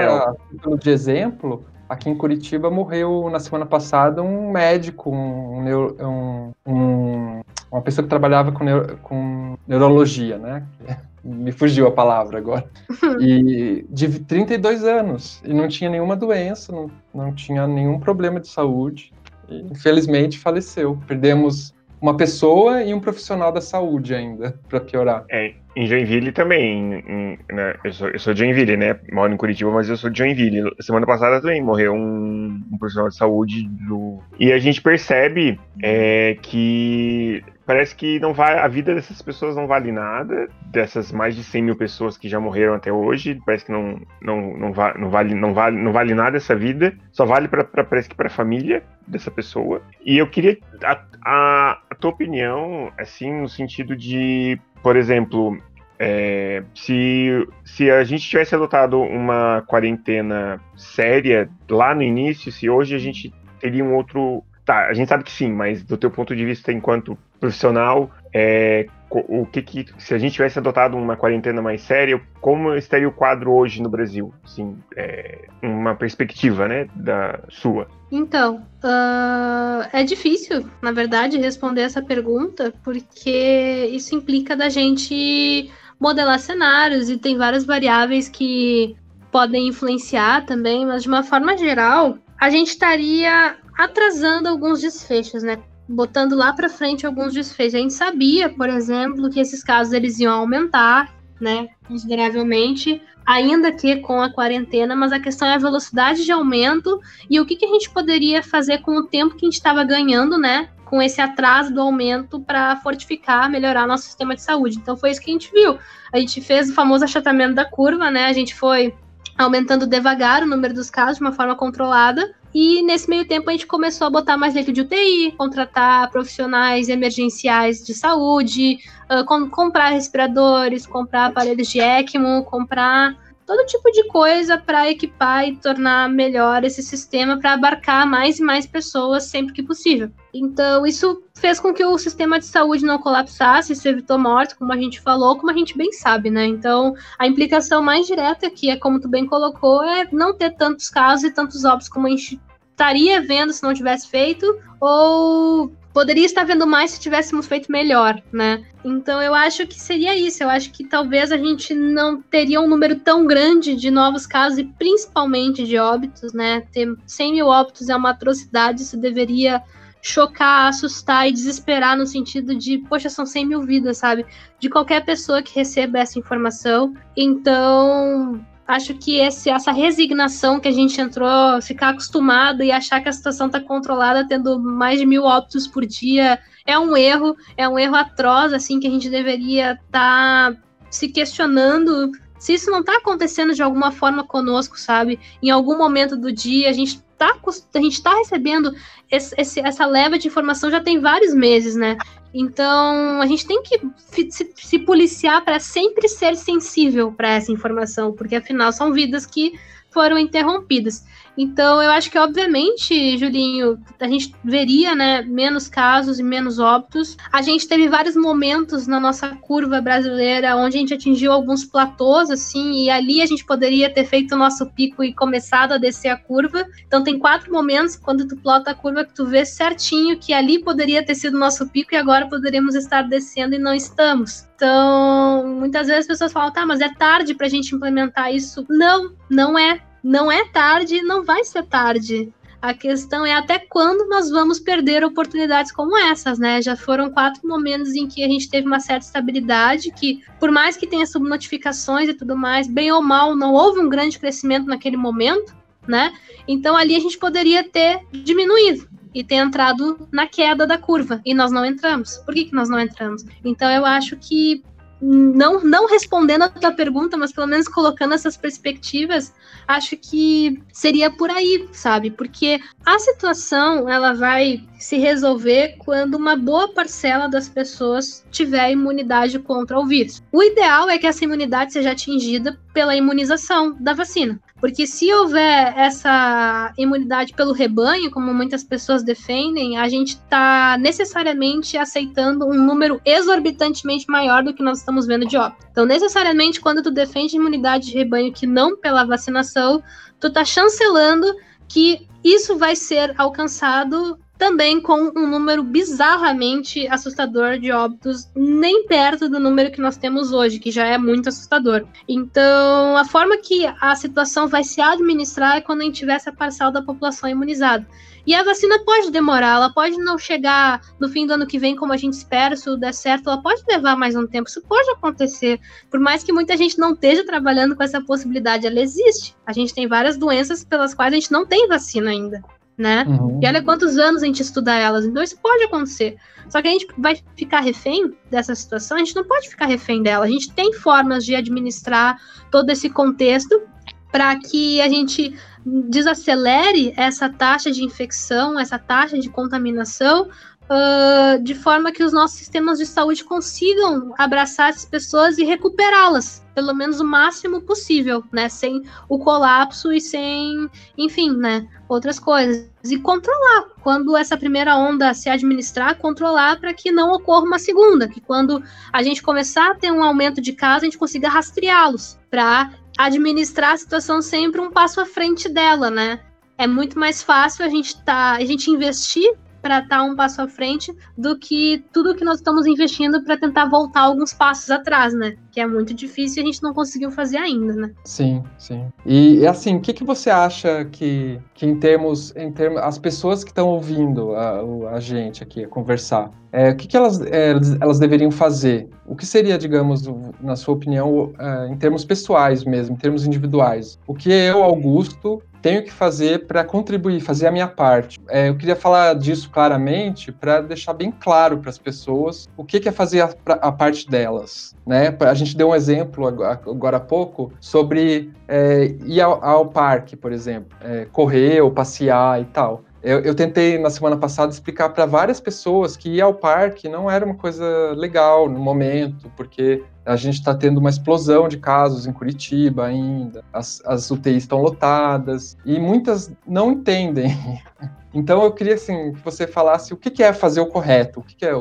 de exemplo, aqui em Curitiba morreu na semana passada um médico, um, um, um uma pessoa que trabalhava com, neuro, com neurologia, né? Me fugiu a palavra agora. E de 32 anos. E não tinha nenhuma doença, não, não tinha nenhum problema de saúde. E, infelizmente faleceu. Perdemos uma pessoa e um profissional da saúde ainda, para piorar. É, em Joinville também, em, né, eu, sou, eu sou de Joinville, né? Moro em Curitiba, mas eu sou de Joinville. Semana passada também morreu um, um profissional de saúde do... E a gente percebe é, que parece que não vai, a vida dessas pessoas não vale nada, dessas mais de 100 mil pessoas que já morreram até hoje, parece que não, não, não, va, não, vale, não, vale, não vale nada essa vida, só vale para parece que para a família dessa pessoa. E eu queria a, a, a, tua opinião, assim, no sentido de, por exemplo, é, se, se a gente tivesse adotado uma quarentena séria lá no início, se hoje a gente teria um outro Tá, a gente sabe que sim, mas do teu ponto de vista enquanto profissional, é, o que, que se a gente tivesse adotado uma quarentena mais séria, como estaria o quadro hoje no Brasil? Sim, é, uma perspectiva, né, da sua. Então, uh, é difícil, na verdade, responder essa pergunta, porque isso implica da gente modelar cenários e tem várias variáveis que podem influenciar também, mas de uma forma geral, a gente estaria atrasando alguns desfechos, né? Botando lá para frente alguns desfechos. A gente sabia, por exemplo, que esses casos eles iam aumentar, né, consideravelmente, ainda que com a quarentena, mas a questão é a velocidade de aumento e o que, que a gente poderia fazer com o tempo que a gente estava ganhando, né, com esse atraso do aumento para fortificar, melhorar nosso sistema de saúde. Então foi isso que a gente viu. A gente fez o famoso achatamento da curva, né? A gente foi aumentando devagar o número dos casos de uma forma controlada. E nesse meio tempo a gente começou a botar mais leito de UTI, contratar profissionais emergenciais de saúde, uh, com, comprar respiradores, comprar aparelhos de ECMO, comprar todo tipo de coisa para equipar e tornar melhor esse sistema para abarcar mais e mais pessoas sempre que possível. Então, isso fez com que o sistema de saúde não colapsasse, isso evitou mortes, como a gente falou, como a gente bem sabe, né? Então, a implicação mais direta aqui é, como tu bem colocou, é não ter tantos casos e tantos óbitos como a gente estaria vendo se não tivesse feito, ou poderia estar vendo mais se tivéssemos feito melhor, né? Então eu acho que seria isso. Eu acho que talvez a gente não teria um número tão grande de novos casos e principalmente de óbitos, né? Ter 100 mil óbitos é uma atrocidade. Isso deveria chocar, assustar e desesperar no sentido de, poxa, são 100 mil vidas, sabe? De qualquer pessoa que receba essa informação. Então, acho que esse, essa resignação que a gente entrou, ficar acostumado e achar que a situação está controlada, tendo mais de mil óbitos por dia, é um erro, é um erro atroz, assim, que a gente deveria estar tá se questionando se isso não está acontecendo de alguma forma conosco, sabe? Em algum momento do dia, a gente está a gente tá recebendo esse, esse, essa leva de informação já tem vários meses, né? Então, a gente tem que se, se policiar para sempre ser sensível para essa informação, porque afinal são vidas que foram interrompidas. Então, eu acho que, obviamente, Julinho, a gente veria né, menos casos e menos óbitos. A gente teve vários momentos na nossa curva brasileira onde a gente atingiu alguns platôs, assim, e ali a gente poderia ter feito o nosso pico e começado a descer a curva. Então, tem quatro momentos, quando tu plota a curva, que tu vê certinho que ali poderia ter sido o nosso pico e agora poderíamos estar descendo e não estamos. Então, muitas vezes as pessoas falam, tá, mas é tarde para a gente implementar isso. Não, não é não é tarde e não vai ser tarde. A questão é até quando nós vamos perder oportunidades como essas, né? Já foram quatro momentos em que a gente teve uma certa estabilidade, que por mais que tenha subnotificações e tudo mais, bem ou mal, não houve um grande crescimento naquele momento, né? Então ali a gente poderia ter diminuído e ter entrado na queda da curva e nós não entramos. Por que, que nós não entramos? Então eu acho que não, não respondendo a tua pergunta, mas pelo menos colocando essas perspectivas, acho que seria por aí, sabe? Porque a situação ela vai se resolver quando uma boa parcela das pessoas tiver imunidade contra o vírus. O ideal é que essa imunidade seja atingida pela imunização da vacina. Porque se houver essa imunidade pelo rebanho, como muitas pessoas defendem, a gente está necessariamente aceitando um número exorbitantemente maior do que nós estamos vendo de óbito. Então, necessariamente, quando tu defende imunidade de rebanho que não pela vacinação, tu tá chancelando que isso vai ser alcançado também com um número bizarramente assustador de óbitos, nem perto do número que nós temos hoje, que já é muito assustador. Então, a forma que a situação vai se administrar é quando a gente tiver essa parcela da população imunizada. E a vacina pode demorar, ela pode não chegar no fim do ano que vem como a gente espera, se tudo der certo, ela pode levar mais um tempo, isso pode acontecer. Por mais que muita gente não esteja trabalhando com essa possibilidade, ela existe. A gente tem várias doenças pelas quais a gente não tem vacina ainda né? Uhum. E olha quantos anos a gente estuda elas. Então isso pode acontecer. Só que a gente vai ficar refém dessa situação, a gente não pode ficar refém dela. A gente tem formas de administrar todo esse contexto para que a gente desacelere essa taxa de infecção, essa taxa de contaminação, uh, de forma que os nossos sistemas de saúde consigam abraçar essas pessoas e recuperá-las, pelo menos o máximo possível, né? Sem o colapso e sem, enfim, né? Outras coisas. E controlar. Quando essa primeira onda se administrar, controlar para que não ocorra uma segunda. Que quando a gente começar a ter um aumento de casos, a gente consiga rastreá-los para administrar a situação sempre um passo à frente dela, né? É muito mais fácil a gente tá, a gente investir para estar tá um passo à frente do que tudo que nós estamos investindo para tentar voltar alguns passos atrás, né? Que é muito difícil e a gente não conseguiu fazer ainda, né? Sim, sim. E, assim, o que, que você acha que, que em termos, em termos, as pessoas que estão ouvindo a, a gente aqui conversar, é, o que, que elas, é, elas deveriam fazer? O que seria, digamos, na sua opinião, é, em termos pessoais mesmo, em termos individuais? O que eu, Augusto, tenho que fazer para contribuir, fazer a minha parte. É, eu queria falar disso claramente para deixar bem claro para as pessoas o que, que é fazer a, a, parte delas. Né? A gente deu um exemplo agora há pouco sobre é, ir ao, ao, parque, por exemplo, é, correr ou passear e tal. Eu, eu, tentei na semana passada explicar para várias pessoas que ir ao parque não era uma coisa legal no momento, porque a gente está tendo uma explosão de casos em Curitiba ainda, as, as UTIs estão lotadas e muitas não entendem. Então eu queria assim que você falasse o que, é fazer o correto, o que, que é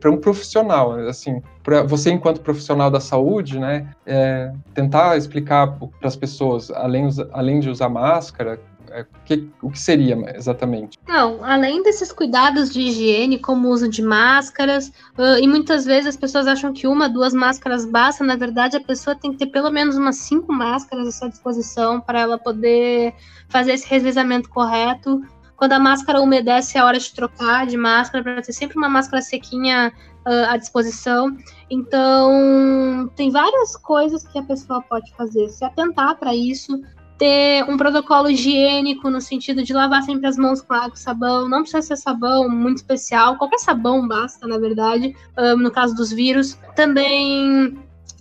para um profissional, assim, para você enquanto profissional da saúde, né, é, tentar explicar para as pessoas, além, além de usar máscara, é, que, o que seria exatamente? Não, além desses cuidados de higiene, como o uso de máscaras, uh, e muitas vezes as pessoas acham que uma, duas máscaras basta, na verdade a pessoa tem que ter pelo menos umas cinco máscaras à sua disposição para ela poder fazer esse revezamento correto. Quando a máscara umedece, é hora de trocar de máscara, para ter sempre uma máscara sequinha uh, à disposição. Então, tem várias coisas que a pessoa pode fazer. Se atentar para isso, ter um protocolo higiênico no sentido de lavar sempre as mãos com água e sabão. Não precisa ser sabão muito especial, qualquer sabão basta, na verdade, um, no caso dos vírus. Também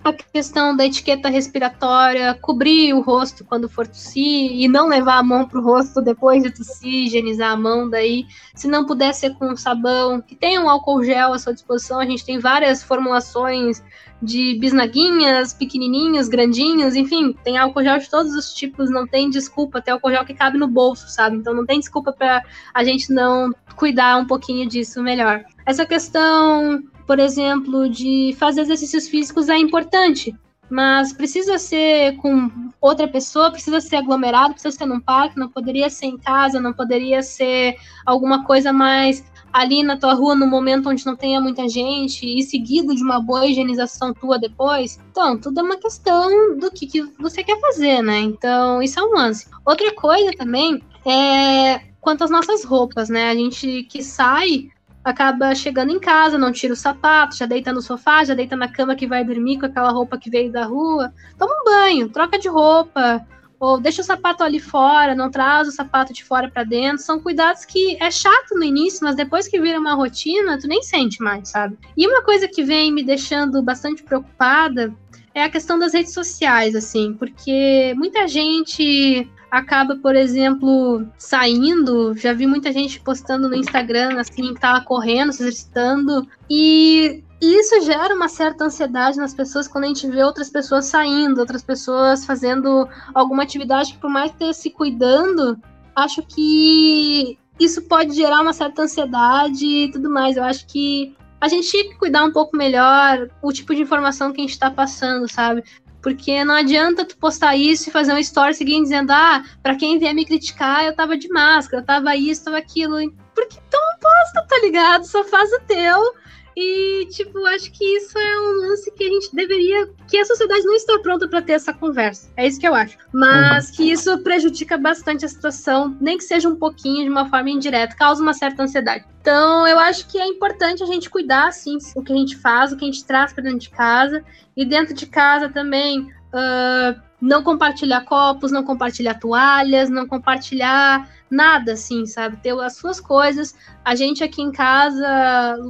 a questão da etiqueta respiratória, cobrir o rosto quando for tossir e não levar a mão para o rosto depois de tossir, higienizar a mão daí. Se não puder ser com sabão, que tenha um álcool gel à sua disposição, a gente tem várias formulações de bisnaguinhas, pequenininhos, grandinhos, enfim, tem álcool gel de todos os tipos, não tem desculpa, tem álcool gel que cabe no bolso, sabe? Então não tem desculpa para a gente não cuidar um pouquinho disso melhor. Essa questão, por exemplo, de fazer exercícios físicos é importante, mas precisa ser com outra pessoa, precisa ser aglomerado, precisa ser num parque, não poderia ser em casa, não poderia ser alguma coisa mais ali na tua rua no momento onde não tenha muita gente e seguido de uma boa higienização tua depois. Então, tudo é uma questão do que, que você quer fazer, né? Então, isso é um lance. Outra coisa também é quanto às nossas roupas, né? A gente que sai acaba chegando em casa, não tira o sapato, já deita no sofá, já deita na cama que vai dormir com aquela roupa que veio da rua. Toma um banho, troca de roupa, ou deixa o sapato ali fora, não traz o sapato de fora para dentro. São cuidados que é chato no início, mas depois que vira uma rotina, tu nem sente mais, sabe? E uma coisa que vem me deixando bastante preocupada é a questão das redes sociais, assim, porque muita gente acaba, por exemplo, saindo. Já vi muita gente postando no Instagram, assim, que tava correndo, se exercitando. E isso gera uma certa ansiedade nas pessoas quando a gente vê outras pessoas saindo, outras pessoas fazendo alguma atividade que, por mais ter se cuidando, acho que isso pode gerar uma certa ansiedade e tudo mais. Eu acho que a gente tinha que cuidar um pouco melhor o tipo de informação que a gente está passando, sabe? Porque não adianta tu postar isso e fazer um story seguinte dizendo, ah, pra quem vier me criticar, eu tava de máscara, eu tava isso, tava aquilo. Porque então posta, tá ligado? Só faz o teu e, tipo, acho que isso é um lance que a gente deveria. que a sociedade não está pronta para ter essa conversa. É isso que eu acho. Mas uhum. que isso prejudica bastante a situação, nem que seja um pouquinho, de uma forma indireta, causa uma certa ansiedade. Então, eu acho que é importante a gente cuidar, assim, o que a gente faz, o que a gente traz para dentro de casa. E dentro de casa também. Uh, não compartilhar copos, não compartilhar toalhas, não compartilhar nada, assim, sabe? Ter as suas coisas. A gente aqui em casa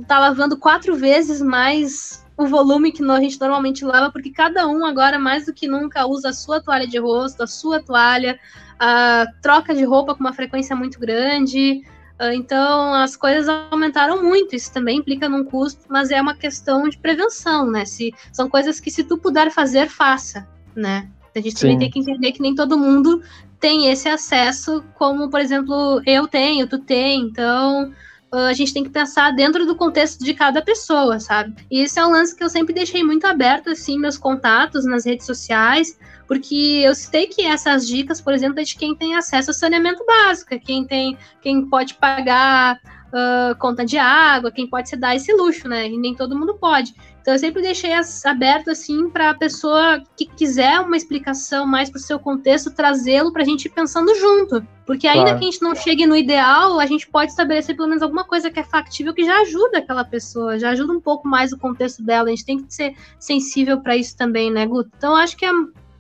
tá lavando quatro vezes mais o volume que a gente normalmente lava, porque cada um agora, mais do que nunca, usa a sua toalha de rosto, a sua toalha, a troca de roupa com uma frequência muito grande. Ah, então, as coisas aumentaram muito. Isso também implica num custo, mas é uma questão de prevenção, né? Se, são coisas que, se tu puder fazer, faça, né? A gente Sim. também tem que entender que nem todo mundo tem esse acesso, como, por exemplo, eu tenho, tu tem, então a gente tem que pensar dentro do contexto de cada pessoa, sabe? E isso é um lance que eu sempre deixei muito aberto, assim, meus contatos nas redes sociais, porque eu sei que essas dicas, por exemplo, é de quem tem acesso ao saneamento básico, quem tem, quem pode pagar uh, conta de água, quem pode se dar esse luxo, né? E nem todo mundo pode. Então eu sempre deixei aberto assim para a pessoa que quiser uma explicação mais para o seu contexto trazê-lo para a gente ir pensando junto, porque ainda claro. que a gente não chegue no ideal, a gente pode estabelecer pelo menos alguma coisa que é factível que já ajuda aquela pessoa, já ajuda um pouco mais o contexto dela. A gente tem que ser sensível para isso também, né, Guto? Então acho que a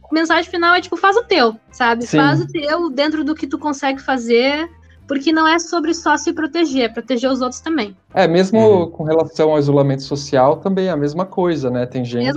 mensagem final é tipo faz o teu, sabe? Sim. Faz o teu dentro do que tu consegue fazer porque não é sobre só se proteger, é proteger os outros também. É, mesmo uhum. com relação ao isolamento social, também é a mesma coisa, né? Tem gente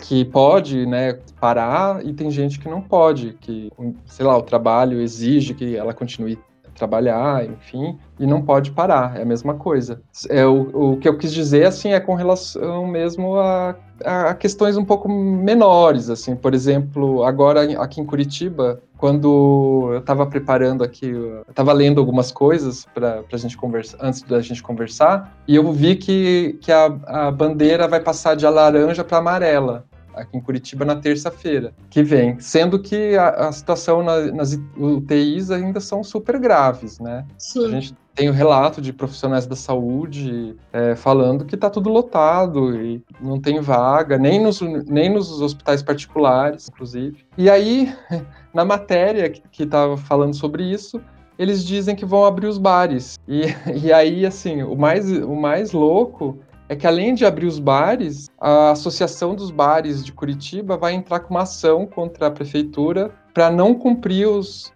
que pode, né, parar e tem gente que não pode, que, sei lá, o trabalho exige que ela continue a trabalhar, enfim, e não pode parar, é a mesma coisa. É, o, o que eu quis dizer, assim, é com relação mesmo a a questões um pouco menores, assim, por exemplo, agora aqui em Curitiba, quando eu estava preparando aqui, eu estava lendo algumas coisas para a gente conversar, antes da gente conversar, e eu vi que, que a, a bandeira vai passar de laranja para amarela aqui em Curitiba na terça-feira que vem, sendo que a, a situação na, nas UTIs ainda são super graves, né? Sim. A gente tem o relato de profissionais da saúde é, falando que está tudo lotado e não tem vaga, nem nos, nem nos hospitais particulares, inclusive. E aí, na matéria que estava falando sobre isso, eles dizem que vão abrir os bares. E, e aí, assim, o mais, o mais louco é que além de abrir os bares, a Associação dos Bares de Curitiba vai entrar com uma ação contra a prefeitura para não cumprir os.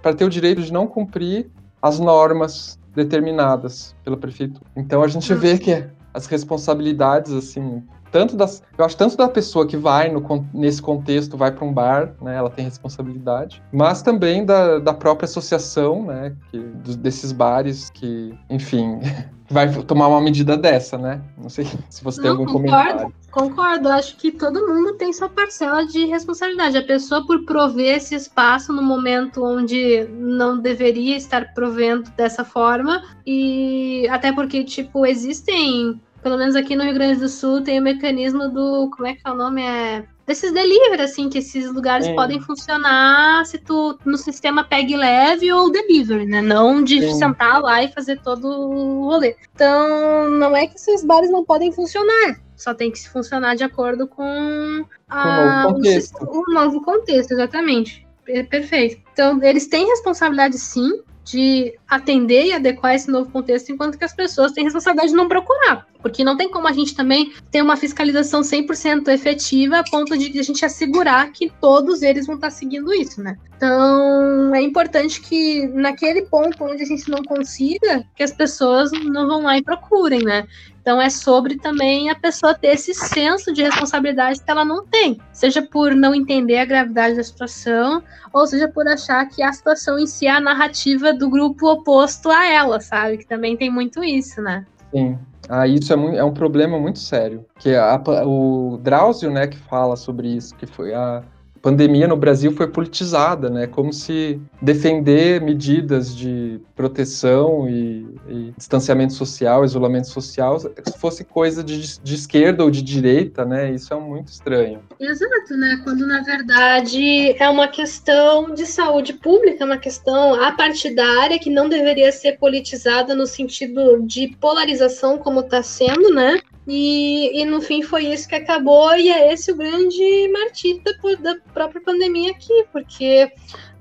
para ter o direito de não cumprir as normas determinadas pela prefeitura. Então a gente vê que as responsabilidades, assim, tanto das, eu acho tanto da pessoa que vai no, nesse contexto, vai para um bar, né, ela tem responsabilidade, mas também da, da própria associação, né, que, desses bares que, enfim, vai tomar uma medida dessa, né? Não sei se você Não, tem algum concordo, comentário. Concordo, acho que todo mundo tem sua parcela de responsabilidade. A pessoa por prover esse espaço no momento onde não deveria estar provendo dessa forma, e até porque, tipo, existem pelo menos aqui no Rio Grande do Sul, tem o mecanismo do. Como é que é o nome? É desses delivery, assim, que esses lugares é. podem funcionar se tu no sistema pegue leve ou delivery, né? Não de sentar lá e fazer todo o rolê. Então, não é que esses bares não podem funcionar. Só tem que funcionar de acordo com a, novo o, o novo contexto, exatamente. Perfeito. Então, eles têm responsabilidade sim, de atender e adequar esse novo contexto, enquanto que as pessoas têm responsabilidade de não procurar. Porque não tem como a gente também ter uma fiscalização 100% efetiva a ponto de a gente assegurar que todos eles vão estar seguindo isso, né? Então, é importante que naquele ponto onde a gente não consiga, que as pessoas não vão lá e procurem, né? Então é sobre também a pessoa ter esse senso de responsabilidade que ela não tem, seja por não entender a gravidade da situação, ou seja por achar que a situação em si é a narrativa do grupo oposto a ela, sabe? Que também tem muito isso, né? Sim. Ah, isso é, muito, é um problema muito sério. Que a, o Drauzio, né, que fala sobre isso, que foi a, pandemia no Brasil foi politizada, né? Como se defender medidas de proteção e, e distanciamento social, isolamento social, fosse coisa de, de, esquerda ou de direita, né? Isso é muito estranho. Exato, né? Quando na verdade é uma questão de saúde pública, é uma questão apartidária que não deveria ser politizada no sentido de polarização como está sendo, né? E, e no fim foi isso que acabou, e é esse o grande martírio da, da própria pandemia aqui, porque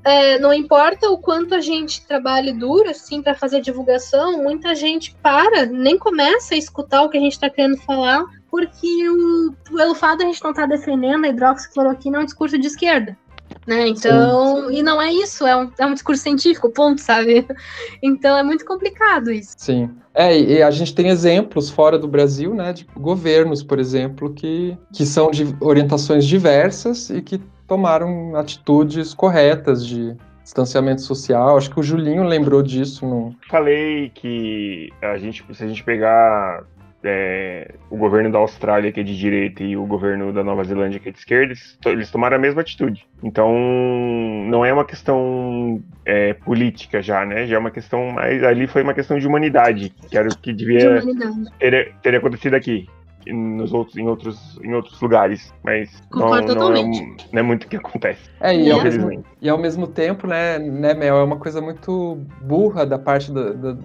é, não importa o quanto a gente trabalhe duro assim para fazer divulgação, muita gente para, nem começa a escutar o que a gente está querendo falar, porque o, pelo fato de a gente não estar tá defendendo a hidroxicloroquina é um discurso de esquerda. Né? Então, Sim. e não é isso, é um, é um discurso científico, ponto, sabe? Então é muito complicado isso. Sim. É, e a gente tem exemplos fora do Brasil, né, de governos, por exemplo, que, que são de orientações diversas e que tomaram atitudes corretas de distanciamento social. Acho que o Julinho lembrou disso. No... Falei que a gente, se a gente pegar é, o governo da Austrália, que é de direita, e o governo da Nova Zelândia, que é de esquerda, eles, tomaram a mesma atitude. Então, não é uma questão é, política já, né? Já é uma questão mais. Ali foi uma questão de humanidade, que era o que devia ter, ter acontecido aqui. Nos outros, em, outros, em outros lugares, mas não, não, é, não, é, muito o que acontece. É, e, ao mesmo, e ao mesmo tempo, né, né, Mel, é uma coisa muito burra da parte da, da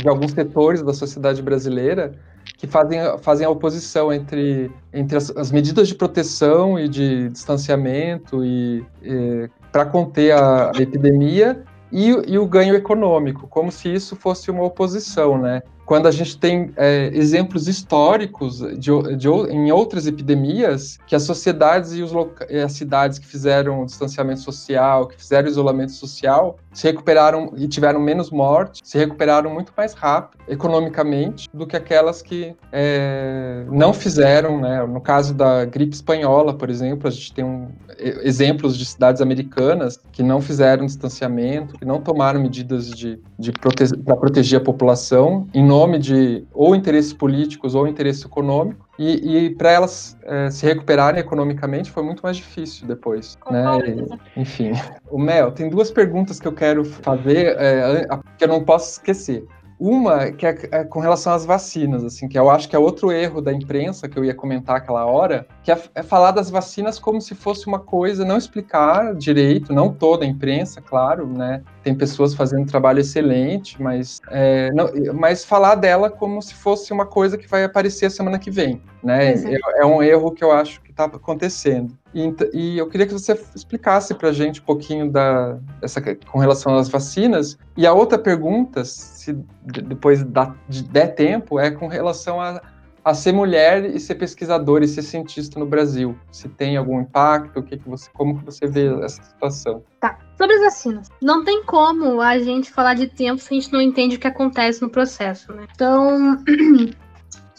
de alguns setores da sociedade brasileira que fazem, fazem a oposição entre, entre as, as medidas de proteção e de distanciamento e, e para conter a, a epidemia e, e, o ganho econômico, como se isso fosse uma oposição, né? Quando a gente tem é, exemplos históricos de, de, em outras epidemias que as sociedades e, os, as cidades que fizeram distanciamento social, que fizeram isolamento social, se recuperaram e tiveram menos mortes, se recuperaram muito mais rápido economicamente do que aquelas que é, não fizeram, né? No caso da gripe espanhola, por exemplo, a gente tem um, exemplos de cidades americanas que não fizeram distanciamento, que não tomaram medidas de, de prote para proteger a população em nome nome de ou interesses políticos ou interesse econômico, e, e para elas é, se recuperarem economicamente foi muito mais difícil depois, né? E, enfim, o Mel, tem duas perguntas que eu quero fazer é, que eu não posso esquecer. Uma que é, é, com relação às vacinas, assim, que eu acho que é outro erro da imprensa que eu ia comentar aquela hora, que é, é, falar das vacinas como se fosse uma coisa, não explicar direito, não toda a imprensa, claro, né? Tem pessoas fazendo trabalho excelente, mas, é, não, mas falar dela como se fosse uma coisa que vai aparecer a semana que vem, né? É, é um erro que eu acho que está acontecendo. E, e, eu queria que você explicasse para a gente um pouquinho da, dessa, com relação às vacinas. E a outra pergunta, se depois de der tempo, é com relação a, a ser mulher e ser pesquisadora e ser cientista no Brasil. Se tem algum impacto, o que, que você, como que você vê essa situação? Tá. Sobre as vacinas, não tem como a gente falar de tempo se a gente não entende o que acontece no processo, né? Então,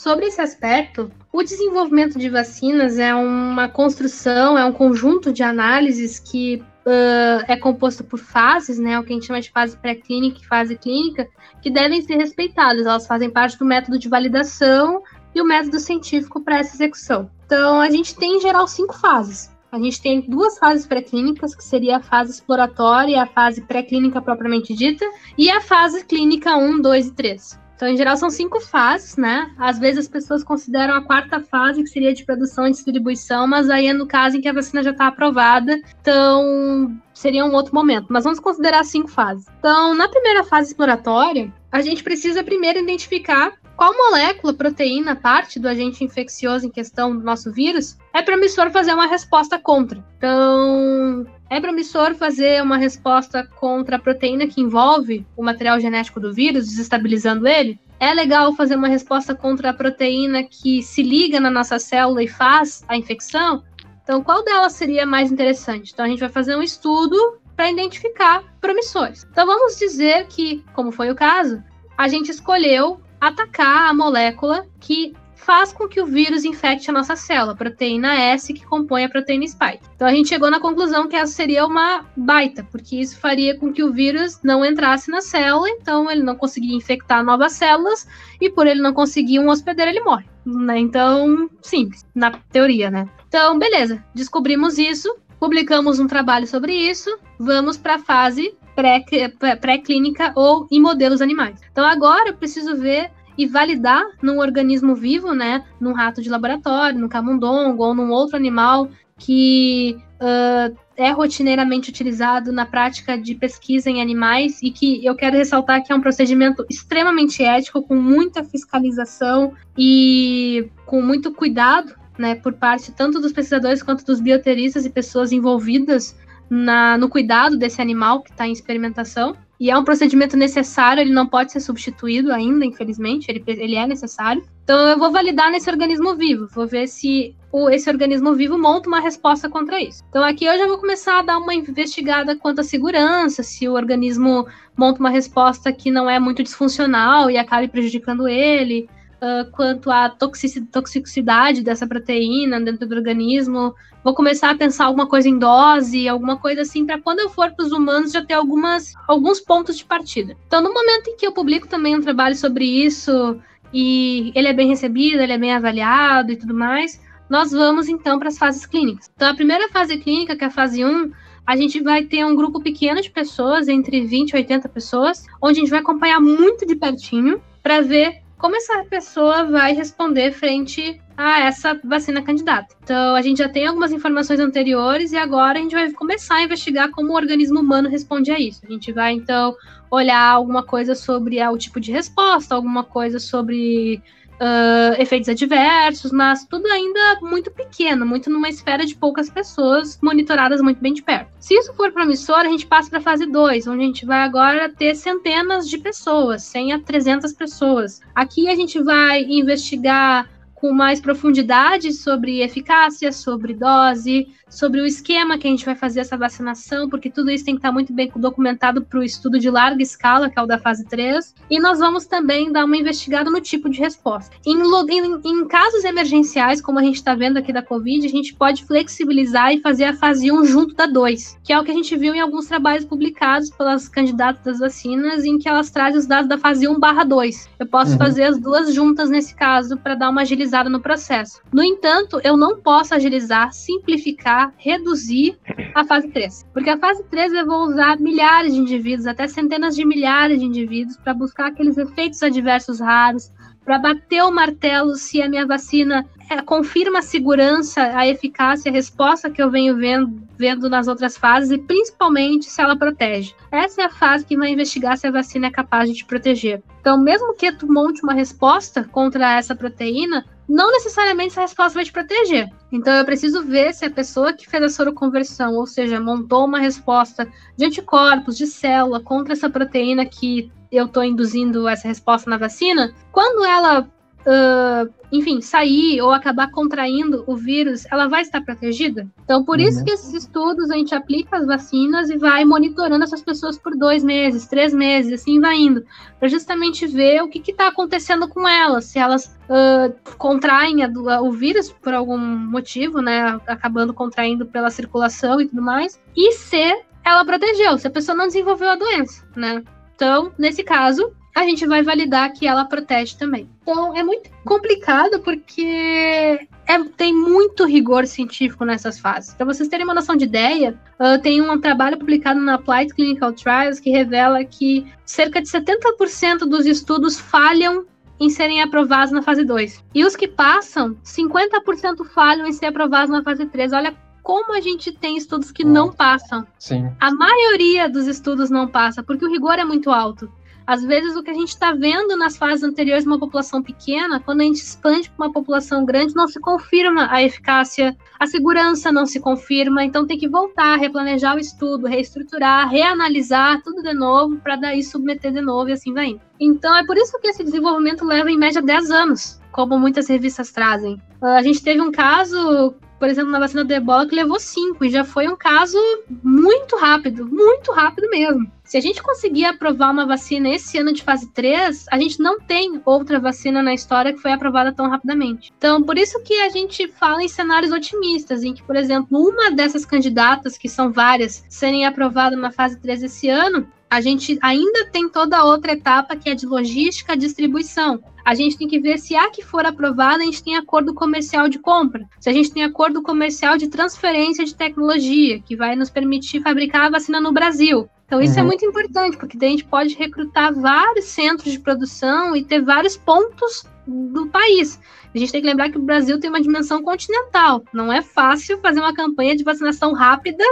Sobre esse aspecto, o desenvolvimento de vacinas é uma construção, é um conjunto de análises que uh, é composto por fases, né, o que a gente chama de fase pré-clínica e fase clínica, que devem ser respeitadas. Elas fazem parte do método de validação e o método científico para essa execução. Então, a gente tem, em geral, cinco fases. A gente tem duas fases pré-clínicas, que seria a fase exploratória e a fase pré-clínica propriamente dita, e a fase clínica 1, 2 e 3. Então, em geral, são cinco fases, né? Às vezes as pessoas consideram a quarta fase, que seria de produção e distribuição, mas aí é no caso em que a vacina já está aprovada, então seria um outro momento. Mas vamos considerar cinco fases. Então, na primeira fase exploratória, a gente precisa primeiro identificar qual molécula, proteína, parte do agente infeccioso em questão do nosso vírus é promissor fazer uma resposta contra. Então, é promissor fazer uma resposta contra a proteína que envolve o material genético do vírus, desestabilizando ele? É legal fazer uma resposta contra a proteína que se liga na nossa célula e faz a infecção? Então, qual delas seria mais interessante? Então, a gente vai fazer um estudo para identificar promissores. Então, vamos dizer que, como foi o caso, a gente escolheu atacar a molécula que faz com que o vírus infecte a nossa célula, a proteína S que compõe a proteína spike. Então a gente chegou na conclusão que essa seria uma baita, porque isso faria com que o vírus não entrasse na célula, então ele não conseguia infectar novas células e por ele não conseguir um hospedeiro ele morre. Né? Então, simples, na teoria, né? Então, beleza, descobrimos isso, publicamos um trabalho sobre isso, vamos para a fase pré-clínica ou em modelos animais. Então agora eu preciso ver e validar num organismo vivo, né, num rato de laboratório, no camundongo ou num outro animal que uh, é rotineiramente utilizado na prática de pesquisa em animais e que eu quero ressaltar que é um procedimento extremamente ético, com muita fiscalização e com muito cuidado, né, por parte tanto dos pesquisadores quanto dos bioteristas e pessoas envolvidas na, no cuidado desse animal que está em experimentação. E é um procedimento necessário, ele não pode ser substituído ainda, infelizmente, ele, ele é necessário. Então eu vou validar nesse organismo vivo, vou ver se o, esse organismo vivo monta uma resposta contra isso. Então aqui eu já vou começar a dar uma investigada quanto à segurança, se o organismo monta uma resposta que não é muito disfuncional e acabe prejudicando ele, uh, quanto à toxicidade dessa proteína dentro do organismo. Vou começar a pensar alguma coisa em dose, alguma coisa assim, para quando eu for para os humanos já ter algumas, alguns pontos de partida. Então, no momento em que eu publico também um trabalho sobre isso, e ele é bem recebido, ele é bem avaliado e tudo mais, nós vamos então para as fases clínicas. Então, a primeira fase clínica, que é a fase 1, a gente vai ter um grupo pequeno de pessoas, entre 20 e 80 pessoas, onde a gente vai acompanhar muito de pertinho para ver como essa pessoa vai responder frente a essa vacina candidata. Então, a gente já tem algumas informações anteriores e agora a gente vai começar a investigar como o organismo humano responde a isso. A gente vai, então, olhar alguma coisa sobre ah, o tipo de resposta, alguma coisa sobre uh, efeitos adversos, mas tudo ainda muito pequeno, muito numa esfera de poucas pessoas monitoradas muito bem de perto. Se isso for promissor, a gente passa para a fase 2, onde a gente vai agora ter centenas de pessoas, 100 a 300 pessoas. Aqui a gente vai investigar com mais profundidade sobre eficácia, sobre dose, sobre o esquema que a gente vai fazer essa vacinação, porque tudo isso tem que estar muito bem documentado para o estudo de larga escala, que é o da fase 3. E nós vamos também dar uma investigada no tipo de resposta. Em, em, em casos emergenciais, como a gente está vendo aqui da Covid, a gente pode flexibilizar e fazer a fase 1 junto da 2, que é o que a gente viu em alguns trabalhos publicados pelas candidatas das vacinas, em que elas trazem os dados da fase 1 barra 2. Eu posso uhum. fazer as duas juntas nesse caso para dar uma agilizada agilizada no processo. No entanto, eu não posso agilizar, simplificar, reduzir a fase 3. Porque a fase 3 eu vou usar milhares de indivíduos, até centenas de milhares de indivíduos, para buscar aqueles efeitos adversos raros, para bater o martelo se a minha vacina é, confirma a segurança, a eficácia, a resposta que eu venho vendo, vendo nas outras fases e principalmente se ela protege. Essa é a fase que vai investigar se a vacina é capaz de te proteger. Então, mesmo que tu monte uma resposta contra essa proteína, não necessariamente essa resposta vai te proteger. Então eu preciso ver se a pessoa que fez a soroconversão, ou seja, montou uma resposta de anticorpos, de célula contra essa proteína que eu estou induzindo essa resposta na vacina, quando ela uh, enfim, sair ou acabar contraindo o vírus, ela vai estar protegida? Então, por uhum. isso que esses estudos a gente aplica as vacinas e vai monitorando essas pessoas por dois meses, três meses, assim vai indo, para justamente ver o que está acontecendo com elas, se elas uh, contraem a, a, o vírus por algum motivo, né, acabando contraindo pela circulação e tudo mais, e se ela protegeu, se a pessoa não desenvolveu a doença, né? Então, nesse caso, a gente vai validar que ela protege também. Então é muito complicado porque é, tem muito rigor científico nessas fases. Para vocês terem uma noção de ideia, uh, tem um trabalho publicado na Applied Clinical Trials que revela que cerca de 70% dos estudos falham em serem aprovados na fase 2. E os que passam, 50% falham em ser aprovados na fase 3. Olha como a gente tem estudos que não passam. Sim. A maioria dos estudos não passa, porque o rigor é muito alto. Às vezes, o que a gente está vendo nas fases anteriores de uma população pequena, quando a gente expande para uma população grande, não se confirma a eficácia, a segurança não se confirma, então tem que voltar, replanejar o estudo, reestruturar, reanalisar tudo de novo, para daí submeter de novo e assim vai. Então, é por isso que esse desenvolvimento leva em média 10 anos, como muitas revistas trazem. Ah, a gente teve um caso por exemplo, na vacina do ebola, que levou cinco, e já foi um caso muito rápido, muito rápido mesmo. Se a gente conseguir aprovar uma vacina esse ano de fase 3, a gente não tem outra vacina na história que foi aprovada tão rapidamente. Então, por isso que a gente fala em cenários otimistas, em que, por exemplo, uma dessas candidatas, que são várias, serem aprovadas na fase 3 esse ano, a gente ainda tem toda a outra etapa que é de logística, distribuição. A gente tem que ver se a que for aprovada, a gente tem acordo comercial de compra. Se a gente tem acordo comercial de transferência de tecnologia, que vai nos permitir fabricar a vacina no Brasil. Então, isso é uhum. é muito importante, porque daí a gente pode recrutar vários centros de produção e ter vários pontos do país. A gente tem que lembrar que o Brasil tem uma dimensão continental. Não é fácil fazer uma campanha de vacinação rápida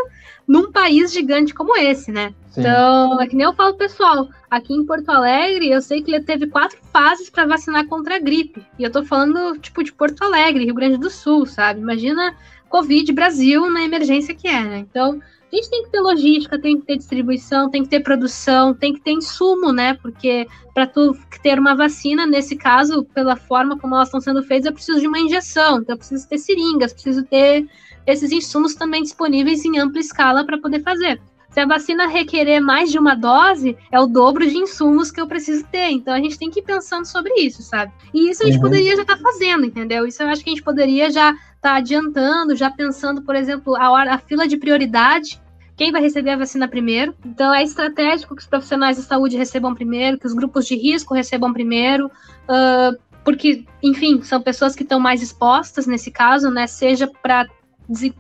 num país gigante como esse, né? Sim. Então, é que nem eu falo, pessoal, aqui em Porto Alegre, eu sei que ele teve quatro fases para vacinar contra a gripe. E eu tô falando, tipo, de Porto Alegre, Rio Grande do Sul, sabe? Imagina Covid Brasil na emergência que é, né? Então, a gente tem que ter logística, tem que ter distribuição, tem que ter produção, tem que ter insumo, né? Porque para tu ter uma vacina, nesse caso, pela forma como elas estão sendo feitas, eu preciso de uma injeção, então eu preciso ter seringas, preciso ter esses insumos também disponíveis em ampla escala para poder fazer. Se a vacina requerer mais de uma dose, é o dobro de insumos que eu preciso ter. Então a gente tem que ir pensando sobre isso, sabe? E isso a gente uhum. poderia já estar tá fazendo, entendeu? Isso eu acho que a gente poderia já estar tá adiantando, já pensando, por exemplo, a, hora, a fila de prioridade quem vai receber a vacina primeiro. Então, é estratégico que os profissionais de saúde recebam primeiro, que os grupos de risco recebam primeiro, uh, porque, enfim, são pessoas que estão mais expostas nesse caso, né? Seja para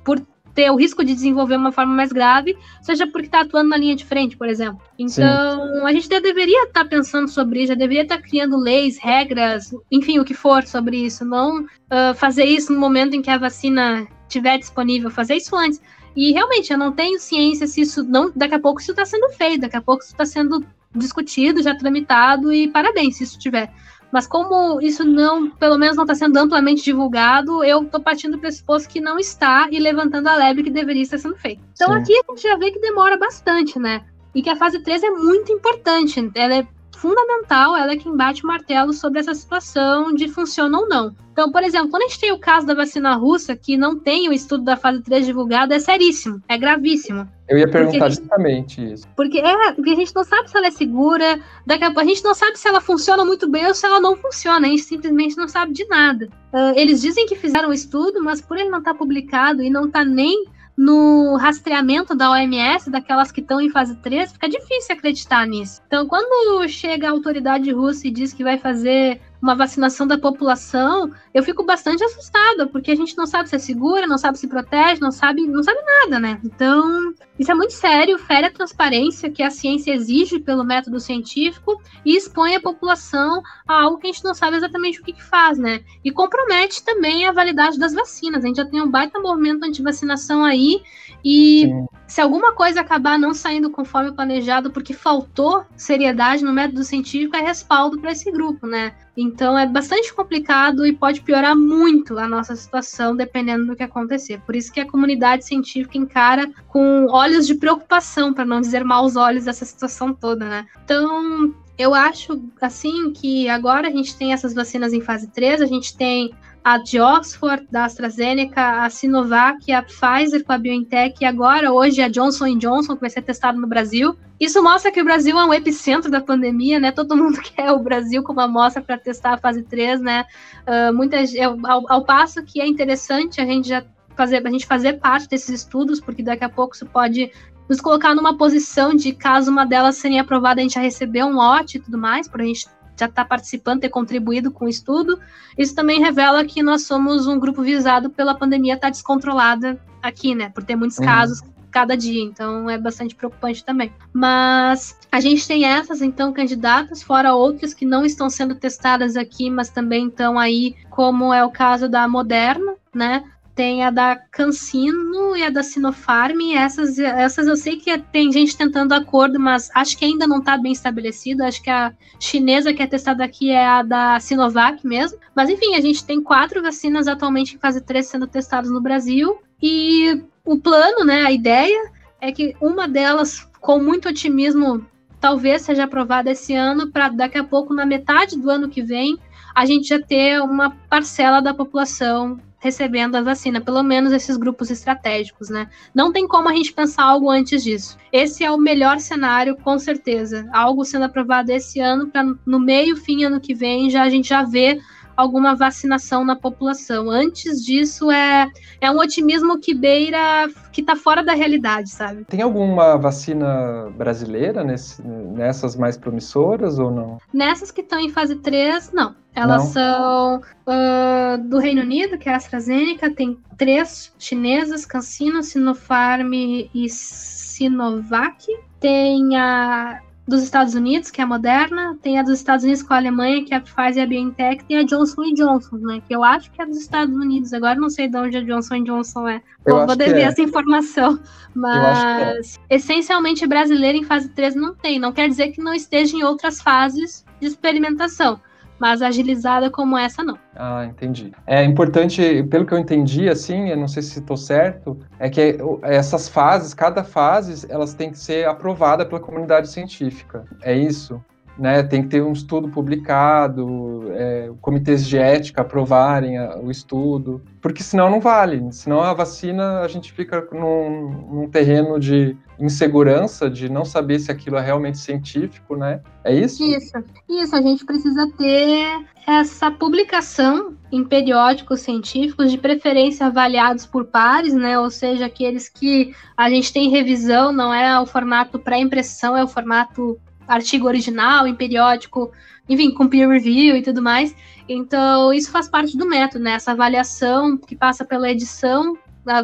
por ter o risco de desenvolver uma forma mais grave, seja porque está atuando na linha de frente, por exemplo. Então, Sim. a gente já deveria estar tá pensando sobre isso, já deveria estar tá criando leis, regras, enfim, o que for sobre isso. Não uh, fazer isso no momento em que a vacina estiver disponível, fazer isso antes. E realmente, eu não tenho ciência se isso não. Daqui a pouco isso está sendo feito, daqui a pouco isso está sendo discutido, já tramitado, e parabéns se isso tiver. Mas como isso não, pelo menos não está sendo amplamente divulgado, eu estou partindo do pressuposto que não está e levantando a lebre que deveria estar sendo feito. Então Sim. aqui a gente já vê que demora bastante, né? E que a fase 3 é muito importante. Ela é fundamental, ela é quem bate o martelo sobre essa situação de funciona ou não. Então, por exemplo, quando a gente tem o caso da vacina russa, que não tem o estudo da fase 3 divulgado, é seríssimo, é gravíssimo. Eu ia perguntar gente, justamente isso. Porque, é, porque a gente não sabe se ela é segura, daqui a, a gente não sabe se ela funciona muito bem ou se ela não funciona, a gente simplesmente não sabe de nada. Uh, eles dizem que fizeram o estudo, mas por ele não estar tá publicado e não estar tá nem no rastreamento da OMS, daquelas que estão em fase 3, fica difícil acreditar nisso. Então, quando chega a autoridade russa e diz que vai fazer uma vacinação da população, eu fico bastante assustada, porque a gente não sabe se é segura, não sabe se protege, não sabe, não sabe nada, né? Então, isso é muito sério, fere a transparência que a ciência exige pelo método científico e expõe a população a algo que a gente não sabe exatamente o que, que faz, né? E compromete também a validade das vacinas. A gente já tem um baita movimento anti-vacinação aí e Sim. se alguma coisa acabar não saindo conforme planejado porque faltou seriedade no método científico, é respaldo para esse grupo, né? Então é bastante complicado e pode piorar muito a nossa situação dependendo do que acontecer. Por isso que a comunidade científica encara com olhos de preocupação, para não dizer maus olhos, essa situação toda, né? Então, eu acho assim que agora a gente tem essas vacinas em fase 3, a gente tem a de Oxford, da AstraZeneca, a Sinovac, a Pfizer com a BioNTech e agora, hoje, a Johnson Johnson, que vai ser testado no Brasil. Isso mostra que o Brasil é um epicentro da pandemia, né? Todo mundo quer o Brasil como amostra para testar a fase 3, né? Uh, muitas, ao, ao passo que é interessante a gente já fazer, a gente fazer parte desses estudos, porque daqui a pouco isso pode nos colocar numa posição de caso uma delas seja aprovada, a gente já receber um lote e tudo mais, para a gente já estar tá participando, ter contribuído com o estudo. Isso também revela que nós somos um grupo visado pela pandemia estar tá descontrolada aqui, né? Por ter muitos uhum. casos cada dia, então é bastante preocupante também. Mas a gente tem essas, então, candidatas, fora outras que não estão sendo testadas aqui, mas também estão aí, como é o caso da Moderna, né? tem a da Cancino e a da Sinopharm. Essas, essas eu sei que tem gente tentando acordo, mas acho que ainda não está bem estabelecido. Acho que a chinesa que é testada aqui é a da Sinovac mesmo. Mas enfim, a gente tem quatro vacinas atualmente em fase 3 sendo testadas no Brasil. E o plano, né, a ideia é que uma delas, com muito otimismo, talvez seja aprovada esse ano, para daqui a pouco, na metade do ano que vem, a gente já ter uma parcela da população recebendo a vacina, pelo menos esses grupos estratégicos, né? Não tem como a gente pensar algo antes disso. Esse é o melhor cenário, com certeza. Algo sendo aprovado esse ano para no meio, fim ano que vem, já a gente já vê alguma vacinação na população. Antes disso, é, é um otimismo que beira, que está fora da realidade, sabe? Tem alguma vacina brasileira nesse, nessas mais promissoras ou não? Nessas que estão em fase 3, não. Elas não. são uh, do Reino Unido, que é a AstraZeneca, tem três chinesas, CanSino, Sinopharm e Sinovac. Tem a dos Estados Unidos, que é a Moderna, tem a dos Estados Unidos com a Alemanha, que é a Pfizer e a BioNTech, tem a Johnson Johnson, né, que eu acho que é dos Estados Unidos, agora não sei de onde a Johnson Johnson é, eu vou dever é. essa informação, é. mas é. essencialmente brasileira em fase 3 não tem, não quer dizer que não esteja em outras fases de experimentação, mas agilizada como essa não. Ah, entendi. É importante, pelo que eu entendi, assim, eu não sei se estou certo, é que essas fases, cada fase, elas têm que ser aprovada pela comunidade científica. É isso? Né, tem que ter um estudo publicado, é, comitês de ética aprovarem a, o estudo, porque senão não vale. Senão a vacina a gente fica num, num terreno de insegurança de não saber se aquilo é realmente científico, né? É isso? Isso. Isso, a gente precisa ter essa publicação em periódicos científicos, de preferência avaliados por pares, né? Ou seja, aqueles que a gente tem revisão, não é o formato pré-impressão, é o formato artigo original, em periódico, enfim, com peer review e tudo mais. Então, isso faz parte do método, né? Essa avaliação que passa pela edição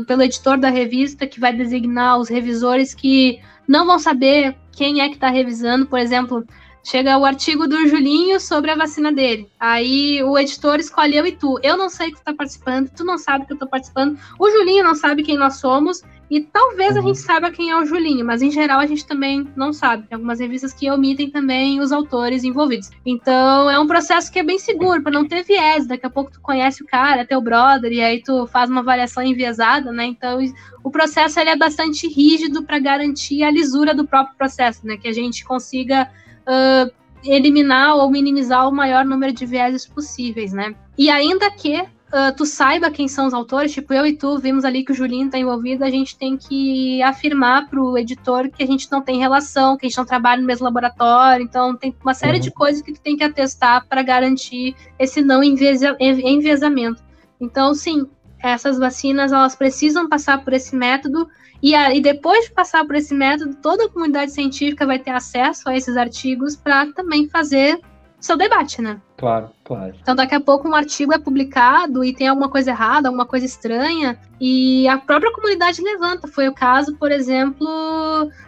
pelo editor da revista, que vai designar os revisores que não vão saber quem é que está revisando. Por exemplo, chega o artigo do Julinho sobre a vacina dele. Aí o editor escolhe eu e tu. Eu não sei que tu tá participando, tu não sabe que eu tô participando. O Julinho não sabe quem nós somos. E talvez uhum. a gente saiba quem é o Julinho, mas em geral a gente também não sabe. Tem algumas revistas que omitem também os autores envolvidos. Então é um processo que é bem seguro, para não ter viés. Daqui a pouco tu conhece o cara, é teu brother, e aí tu faz uma avaliação enviesada, né? Então o processo ele é bastante rígido para garantir a lisura do próprio processo, né? Que a gente consiga uh, eliminar ou minimizar o maior número de vieses possíveis, né? E ainda que uh, tu saiba quem são os autores, tipo, eu e tu vimos ali que o Julinho tá envolvido, a gente tem que afirmar pro editor que a gente não tem relação, que a gente não trabalha no mesmo laboratório, então tem uma série uhum. de coisas que tu tem que atestar para garantir esse não enviesamento. Então, sim, essas vacinas, elas precisam passar por esse método, e, a, e depois de passar por esse método, toda a comunidade científica vai ter acesso a esses artigos para também fazer seu debate, né? Claro, claro. Então, daqui a pouco um artigo é publicado e tem alguma coisa errada, alguma coisa estranha, e a própria comunidade levanta. Foi o caso, por exemplo,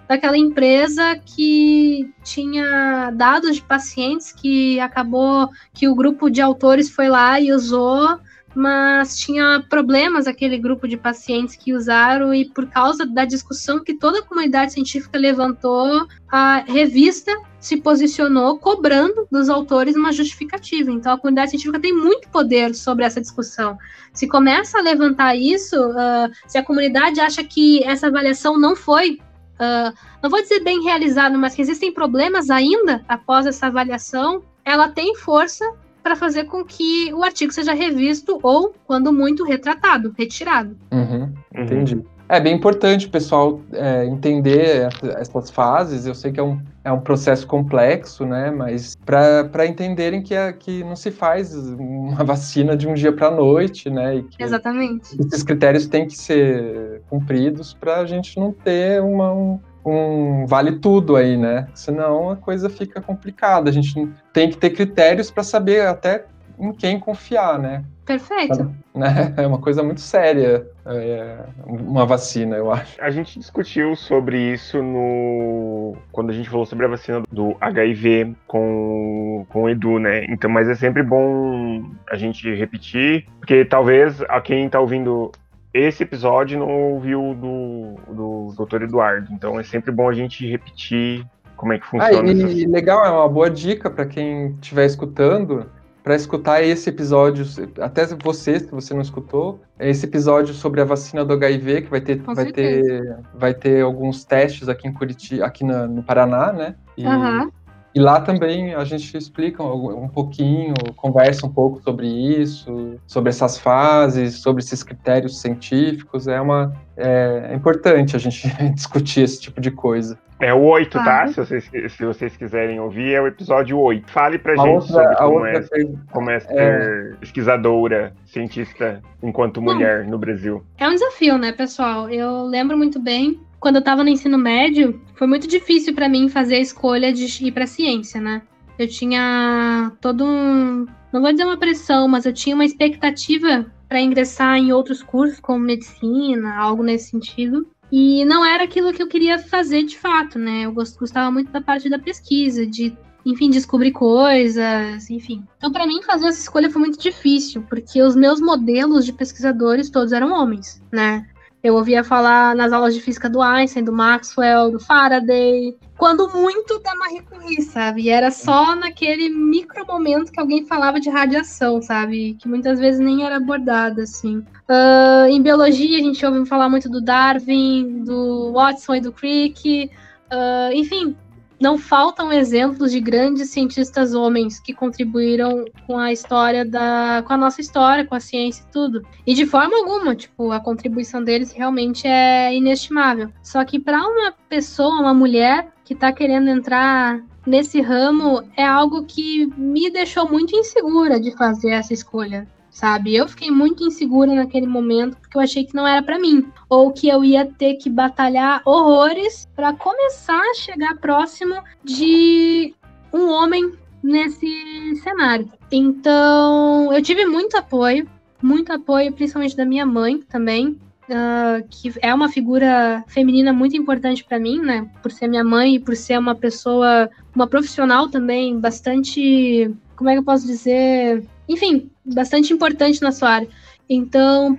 daquela empresa que tinha dados de pacientes que acabou que o grupo de autores foi lá e usou mas tinha problemas aquele grupo de pacientes que usaram e por causa da discussão que toda a comunidade científica levantou, a revista se posicionou cobrando dos autores uma justificativa. Então a comunidade científica tem muito poder sobre essa discussão. Se começa a levantar isso, uh, se a comunidade acha que essa avaliação não foi Uh, não vou dizer bem realizada, mas que existem problemas ainda após essa avaliação, ela tem força para fazer com que o artigo seja revisto ou, quando muito, retratado, retirado. Uhum, entendi. É bem importante o pessoal é, entender essas fases. Eu sei que é um, é um processo complexo, né? Mas para entenderem que, é, que não se faz uma vacina de um dia para a noite, né? E que Exatamente. Esses critérios têm que ser cumpridos para a gente não ter uma, um, um vale tudo aí, né? Senão a coisa fica complicada. A gente tem que ter critérios para saber até em quem confiar, né? Perfeito. Né? É uma coisa muito séria, é uma vacina, eu acho. A gente discutiu sobre isso no quando a gente falou sobre a vacina do HIV com, com o Edu, né? Então, mas é sempre bom a gente repetir, porque talvez a quem está ouvindo esse episódio não ouviu do, do Dr. Eduardo, então é sempre bom a gente repetir como é que funciona. Ah, e, legal, é uma boa dica para quem estiver escutando, para escutar esse episódio, até você, se você não escutou, esse episódio sobre a vacina do HIV, que vai ter, vai ter, vai ter alguns testes aqui em Curitiba, aqui na, no Paraná, né? E, uhum. E lá também a gente explica um pouquinho, conversa um pouco sobre isso, sobre essas fases, sobre esses critérios científicos. É uma é, é importante a gente discutir esse tipo de coisa. É o 8, tá? Se vocês, se vocês quiserem ouvir, é o episódio 8. Fale pra a gente outra, sobre como, é, como é ser é... pesquisadora, cientista, enquanto mulher Bom, no Brasil. É um desafio, né, pessoal? Eu lembro muito bem quando eu estava no ensino médio, foi muito difícil para mim fazer a escolha de ir para ciência, né? Eu tinha todo um, não vou dizer uma pressão, mas eu tinha uma expectativa para ingressar em outros cursos como medicina, algo nesse sentido. E não era aquilo que eu queria fazer de fato, né? Eu gostava muito da parte da pesquisa, de, enfim, descobrir coisas, enfim. Então, para mim, fazer essa escolha foi muito difícil, porque os meus modelos de pesquisadores todos eram homens, né? Eu ouvia falar nas aulas de física do Einstein, do Maxwell, do Faraday, quando muito da Marie Curie, sabe? E era só naquele micro momento que alguém falava de radiação, sabe? Que muitas vezes nem era abordada, assim. Uh, em biologia, a gente ouve falar muito do Darwin, do Watson e do Crick. Uh, enfim, não faltam exemplos de grandes cientistas homens que contribuíram com a história da com a nossa história, com a ciência e tudo. E de forma alguma, tipo, a contribuição deles realmente é inestimável. Só que para uma pessoa, uma mulher que está querendo entrar nesse ramo é algo que me deixou muito insegura de fazer essa escolha sabe? Eu fiquei muito insegura naquele momento porque eu achei que não era para mim, ou que eu ia ter que batalhar horrores para começar a chegar próximo de um homem nesse cenário. Então, eu tive muito apoio, muito apoio, principalmente da minha mãe também. uh, que é uma figura feminina muito importante para mim, né? Por ser minha mãe e por ser uma pessoa, uma profissional também bastante, como é que eu posso dizer? Enfim, bastante importante na sua área. Então,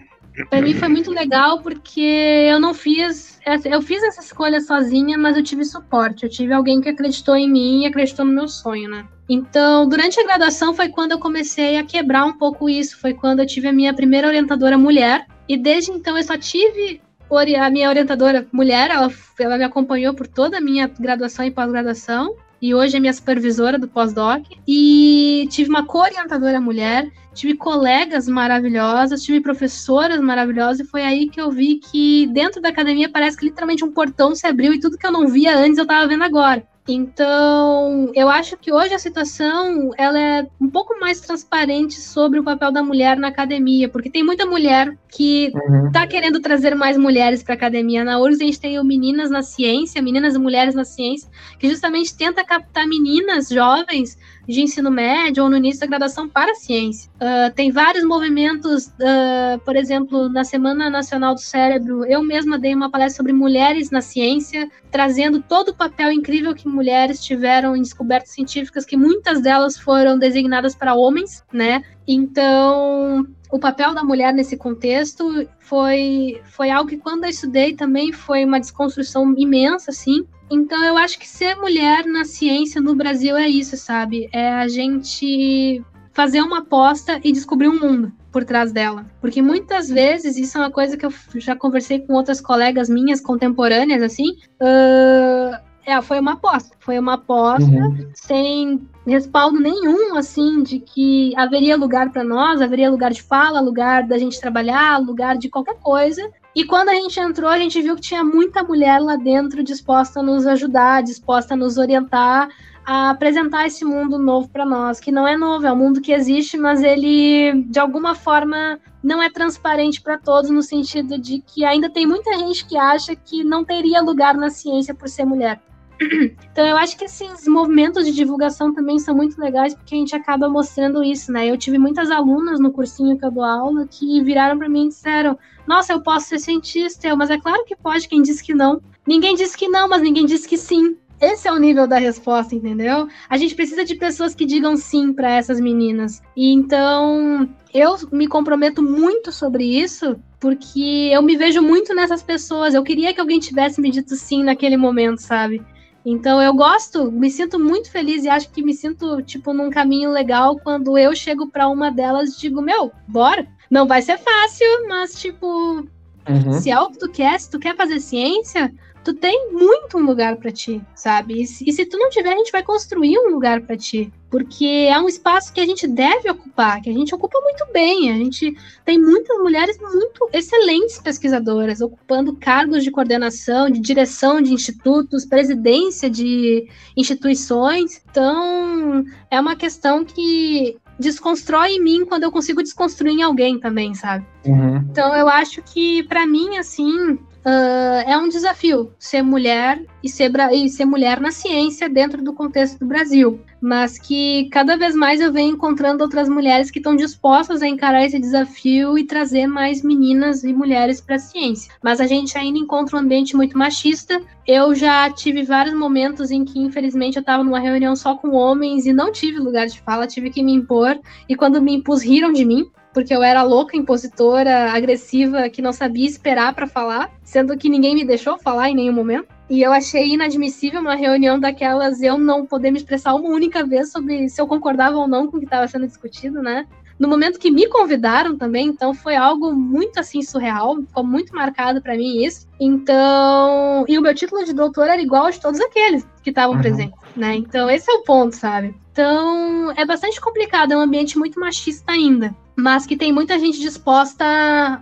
para mim foi muito legal porque eu não fiz eu fiz essa escolha sozinha, mas eu tive suporte. Eu tive alguém que acreditou em mim e acreditou no meu sonho, né? Então, durante a graduação foi quando eu comecei a quebrar um pouco isso. Foi quando eu tive a minha primeira orientadora mulher. E desde então eu só tive a minha orientadora mulher. Ela, ela me acompanhou por toda a minha graduação e pós-graduação e hoje é minha supervisora do pós-doc. E tive uma co-orientadora mulher, tive colegas maravilhosas, tive professoras maravilhosas, e foi aí que eu vi que dentro da academia parece que literalmente um portão se abriu e tudo que eu não via antes eu estava vendo agora. Então, eu acho que hoje a situação ela é um pouco mais transparente sobre o papel da mulher na academia, porque tem muita mulher que está uhum. querendo trazer mais mulheres para a academia. Na URSS a gente tem o Meninas na Ciência, Meninas e Mulheres na Ciência, que justamente tenta captar meninas jovens de ensino médio ou no início da graduação para a ciência. Uh, tem vários movimentos, uh, por exemplo, na Semana Nacional do Cérebro, eu mesma dei uma palestra sobre mulheres na ciência, trazendo todo o papel incrível que mulheres tiveram em descobertas científicas, que muitas delas foram designadas para homens, né? Então, o papel da mulher nesse contexto foi, foi algo que, quando eu estudei, também foi uma desconstrução imensa, assim. Então, eu acho que ser mulher na ciência no Brasil é isso, sabe? É a gente fazer uma aposta e descobrir um mundo por trás dela. Porque muitas vezes, isso é uma coisa que eu já conversei com outras colegas minhas contemporâneas, assim, uh, é, foi uma aposta. Foi uma aposta uhum. sem respaldo nenhum, assim, de que haveria lugar para nós, haveria lugar de fala, lugar da gente trabalhar, lugar de qualquer coisa. E quando a gente entrou, a gente viu que tinha muita mulher lá dentro disposta a nos ajudar, disposta a nos orientar, a apresentar esse mundo novo para nós, que não é novo, é um mundo que existe, mas ele de alguma forma não é transparente para todos no sentido de que ainda tem muita gente que acha que não teria lugar na ciência por ser mulher. Então eu acho que esses movimentos de divulgação também são muito legais porque a gente acaba mostrando isso, né? Eu tive muitas alunas no cursinho que eu dou aula que viraram para mim e disseram: "Nossa, eu posso ser cientista". Eu, mas é claro que pode, quem disse que não? Ninguém disse que não, mas ninguém disse que sim. Esse é o nível da resposta, entendeu? A gente precisa de pessoas que digam sim para essas meninas. E então, eu me comprometo muito sobre isso, porque eu me vejo muito nessas pessoas. Eu queria que alguém tivesse me dito sim naquele momento, sabe? Então eu gosto, me sinto muito feliz e acho que me sinto tipo num caminho legal quando eu chego para uma delas e digo, meu, bora. Não vai ser fácil, mas tipo, uhum. se é o que tu quer, se tu quer fazer ciência, tu tem muito um lugar para ti, sabe? E se, e se, tu não tiver, a gente vai construir um lugar para ti, porque é um espaço que a gente deve ocupar, que a gente ocupa muito bem. A gente tem muitas mulheres muito excelentes pesquisadoras, ocupando cargos de coordenação, de direção de institutos, presidência de instituições. Então, é uma questão que desconstrói em mim quando eu consigo desconstruir em alguém também, sabe? Uhum. Então eu acho que para mim assim Uh, é um desafio ser mulher e ser, e ser mulher na ciência dentro do contexto do Brasil. Mas que cada vez mais eu venho encontrando outras mulheres que estão dispostas a encarar esse desafio e trazer mais meninas e mulheres para a ciência. Mas a gente ainda encontra um ambiente muito machista. Eu já tive vários momentos em que, infelizmente, eu estava numa reunião só com homens e não tive lugar de fala, tive que me impor. E quando me impus, riram de mim porque eu era louca, impositora, agressiva, que não sabia esperar para falar, sendo que ninguém me deixou falar em nenhum momento. E eu achei inadmissível uma reunião daquelas eu não poder me expressar uma única vez sobre se eu concordava ou não com o que estava sendo discutido, né? No momento que me convidaram também, então foi algo muito assim surreal, ficou muito marcado para mim isso. Então, e o meu título de doutor era igual de todos aqueles que estavam uhum. presentes, né? Então, esse é o ponto, sabe? Então, é bastante complicado, é um ambiente muito machista ainda mas que tem muita gente disposta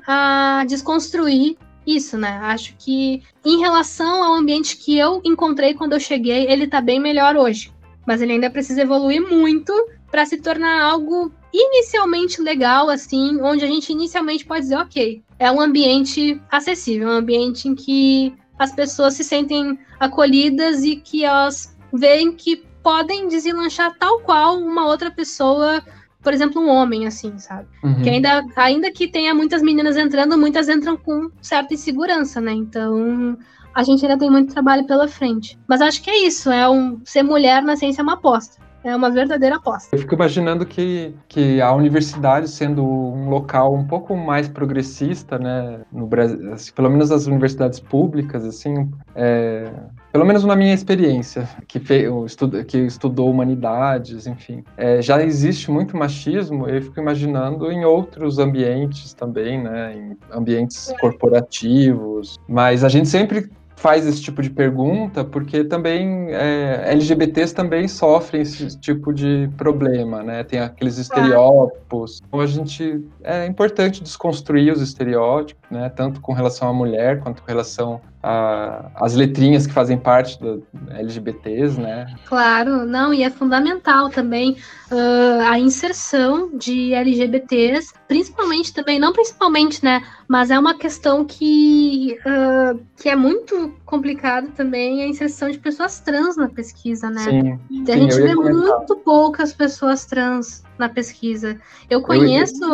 a desconstruir isso, né? Acho que em relação ao ambiente que eu encontrei quando eu cheguei, ele tá bem melhor hoje. Mas ele ainda precisa evoluir muito para se tornar algo inicialmente legal, assim, onde a gente inicialmente pode dizer, ok, é um ambiente acessível, um ambiente em que as pessoas se sentem acolhidas e que elas veem que podem deslanchar tal qual uma outra pessoa por exemplo, um homem, assim, sabe? Uhum. Que ainda, ainda que tenha muitas meninas entrando, muitas entram com certa insegurança, né? Então, a gente ainda tem muito trabalho pela frente. Mas acho que é isso, é um ser mulher na ciência é uma aposta. É uma verdadeira aposta. Eu fico imaginando que, que a universidade, sendo um local um pouco mais progressista, né, no Brasil, assim, pelo menos as universidades públicas, assim, é, pelo menos na minha experiência, que, estudo, que estudou humanidades, enfim, é, já existe muito machismo. Eu fico imaginando em outros ambientes também, né, em ambientes corporativos. Mas a gente sempre faz esse tipo de pergunta, porque também é, LGBTs também sofrem esse tipo de problema, né? Tem aqueles estereótipos. Então a gente é importante desconstruir os estereótipos, né? Tanto com relação à mulher quanto com relação a, as letrinhas que fazem parte do LGBTs, né? Claro, não, e é fundamental também uh, a inserção de LGBTs, principalmente também, não principalmente, né? Mas é uma questão que, uh, que é muito complicada também a inserção de pessoas trans na pesquisa, né? Sim, a sim, gente eu ia vê comentar. muito poucas pessoas trans na pesquisa. Eu conheço,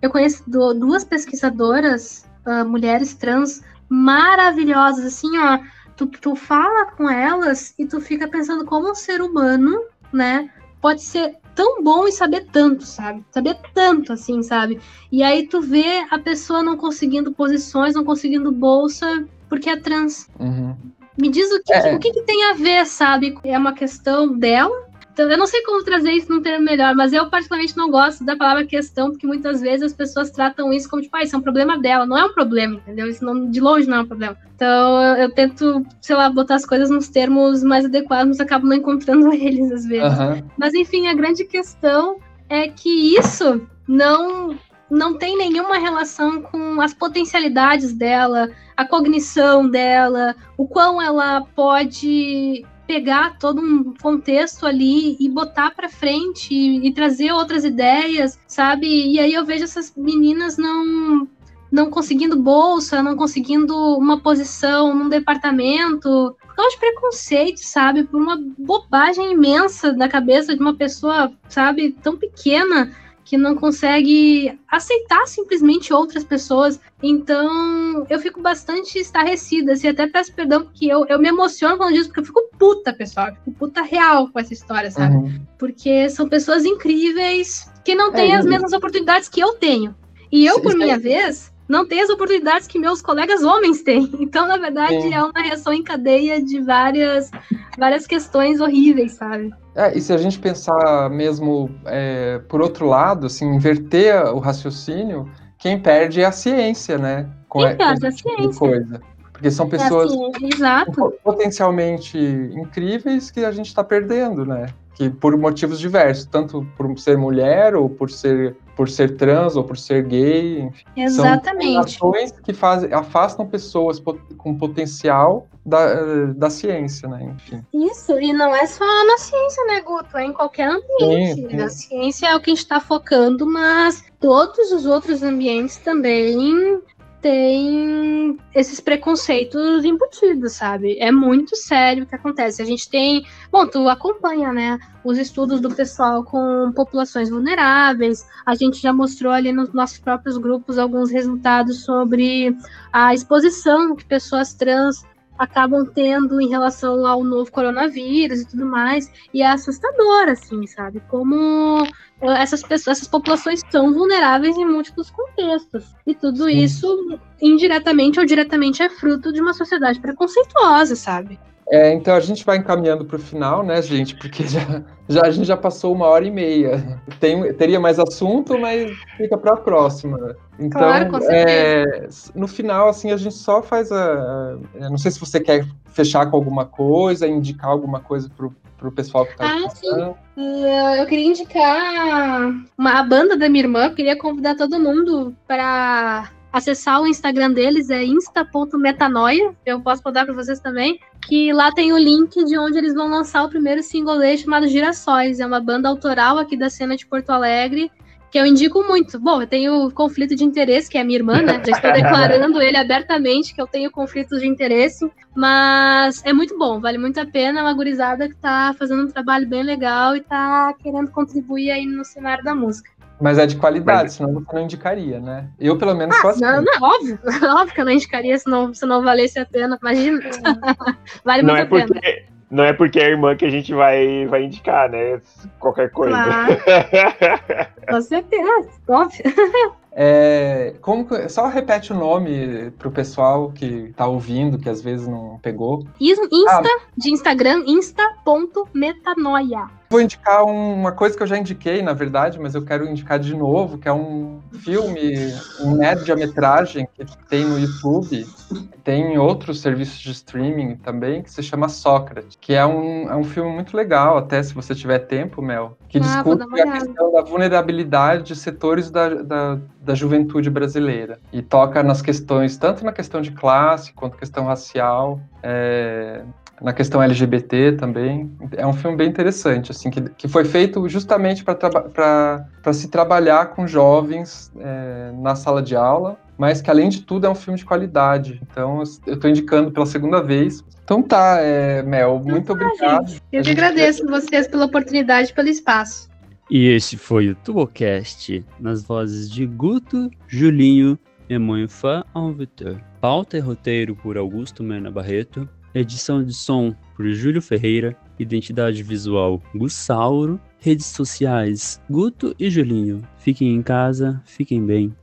eu conheço du- duas pesquisadoras, ah, mulheres trans, maravilhosas, assim, ó. Tu, tu fala com elas e tu fica pensando como um ser humano, né? Pode ser tão bom e saber tanto, sabe? Saber tanto, assim, sabe? E aí tu vê a pessoa não conseguindo posições, não conseguindo bolsa, porque é trans. Uhum. Me diz o que, É. o que, que tem a ver, sabe? É uma questão dela. Então, eu não sei como trazer isso num termo melhor, mas eu particularmente não gosto da palavra questão, porque muitas vezes as pessoas tratam isso como, tipo, ah, isso é um problema dela. Não é um problema, entendeu? Isso não, de longe não é um problema. Então, eu, eu tento, sei lá, botar as coisas nos termos mais adequados, mas acabo não encontrando eles às vezes. Aham. Mas enfim, a grande questão é que isso não não tem nenhuma relação com as potencialidades dela, a cognição dela, o quão ela pode pegar todo um contexto ali e botar para frente e, e trazer outras ideias, sabe? E aí eu vejo essas meninas não não conseguindo bolsa, não conseguindo uma posição num departamento, por causa de preconceito, sabe? Por uma bobagem imensa da cabeça de uma pessoa, sabe, tão pequena que não consegue aceitar simplesmente outras pessoas. Então, eu fico bastante estarrecida, assim, até peço perdão, porque eu, eu me emociono quando digo, porque eu fico puta, pessoal. Eu fico puta real com essa história, sabe? Uhum. Porque são pessoas incríveis que não têm É, as mesmas oportunidades que eu tenho. E eu, por minha vez, não tenho as oportunidades que meus colegas homens têm. Então, na verdade, Sim. é uma reação em cadeia de várias, várias questões horríveis, sabe? É, e se a gente pensar mesmo é, por outro lado, assim, inverter o raciocínio, quem perde é a ciência, né? Com Quem com perde é a tipo ciência. coisa. Porque são É pessoas exato. po- potencialmente incríveis que a gente está perdendo, né? Que por motivos diversos, tanto por ser mulher, ou por ser, por ser trans, ou por ser gay, enfim. Exatamente. São ações que fazem, afastam pessoas com potencial da, da ciência, né? Enfim. Isso, e não é só na ciência, né, Guto? É em qualquer ambiente. Sim, sim. A ciência é o que a gente está focando, mas todos os outros ambientes também têm esses preconceitos embutidos, sabe? É muito sério o que acontece. A gente tem. Bom, tu acompanha, né? Os estudos do pessoal com populações vulneráveis. A gente já mostrou ali nos nossos próprios grupos alguns resultados sobre a exposição que pessoas trans acabam tendo em relação ao novo coronavírus e tudo mais. E é assustador, assim, sabe? Como eh, essas pessoas, essas populações são vulneráveis em múltiplos contextos. E tudo Sim. isso, indiretamente ou diretamente, é fruto de uma sociedade preconceituosa, sabe? É, então a gente vai encaminhando para o final, né, gente? Porque já, já, a gente já passou uma hora e meia. Tem, teria mais assunto, mas fica para a próxima. Então, Claro, com é, no final, assim, a gente só faz a. a- não sei se você quer fechar com alguma coisa, indicar alguma coisa para o pessoal que está Ah, sim. Eu queria indicar uma, a banda da minha irmã, eu queria convidar todo mundo para acessar o Instagram deles, é insta.metanoia, eu posso botar para vocês também, que lá tem o link de onde eles vão lançar o primeiro single deles chamado Girassóis, é uma banda autoral aqui da cena de Porto Alegre, que eu indico muito. Bom, eu tenho conflito de interesse, que é a minha irmã, né? Já estou declarando ele abertamente que eu tenho conflitos de interesse, mas é muito bom, vale muito a pena. É uma gurizada que tá fazendo um trabalho bem legal e tá querendo contribuir aí no cenário da música. Mas é de qualidade, senão você não indicaria, né? Eu, pelo menos, Ah, assim. não, não, óbvio, óbvio que eu não indicaria se não, se não valesse a pena. Imagina. vale Não muito é, a pena. porque, não é porque é a irmã que a gente vai, vai indicar, né? Qualquer coisa. Claro. Com certeza, óbvio. É, como que- só repete o nome pro pessoal que tá ouvindo, que às vezes não pegou. Insta, de Instagram, insta.metanoia. Vou indicar um- uma coisa que eu já indiquei, na verdade, mas eu quero indicar de novo, que é um filme, um média-metragem que tem no YouTube, tem em outros serviços de streaming também, que se chama Sócrates, que é um, é um filme muito legal, até se você tiver tempo, Mel, que Ah, discute a questão da vulnerabilidade de setores da, da, da juventude brasileira. E toca nas questões, tanto na questão de classe, quanto questão racial, é, na questão LGBT também. É um filme bem interessante, assim, que, que foi feito justamente para se trabalhar com jovens é, na sala de aula, mas que além de tudo é um filme de qualidade. Então eu estou indicando pela segunda vez. Então tá, é, Mel, muito obrigado. Eu A que gente agradeço vocês pela oportunidade e pelo espaço. E esse foi o Tubocast, nas vozes de Guto, Julinho e Moinfã Vitor. Pauta e roteiro por Augusto Mena Barreto. Edição de som por Júlio Ferreira. Identidade visual Gussauro. Redes sociais Guto e Julinho. Fiquem em casa, fiquem bem.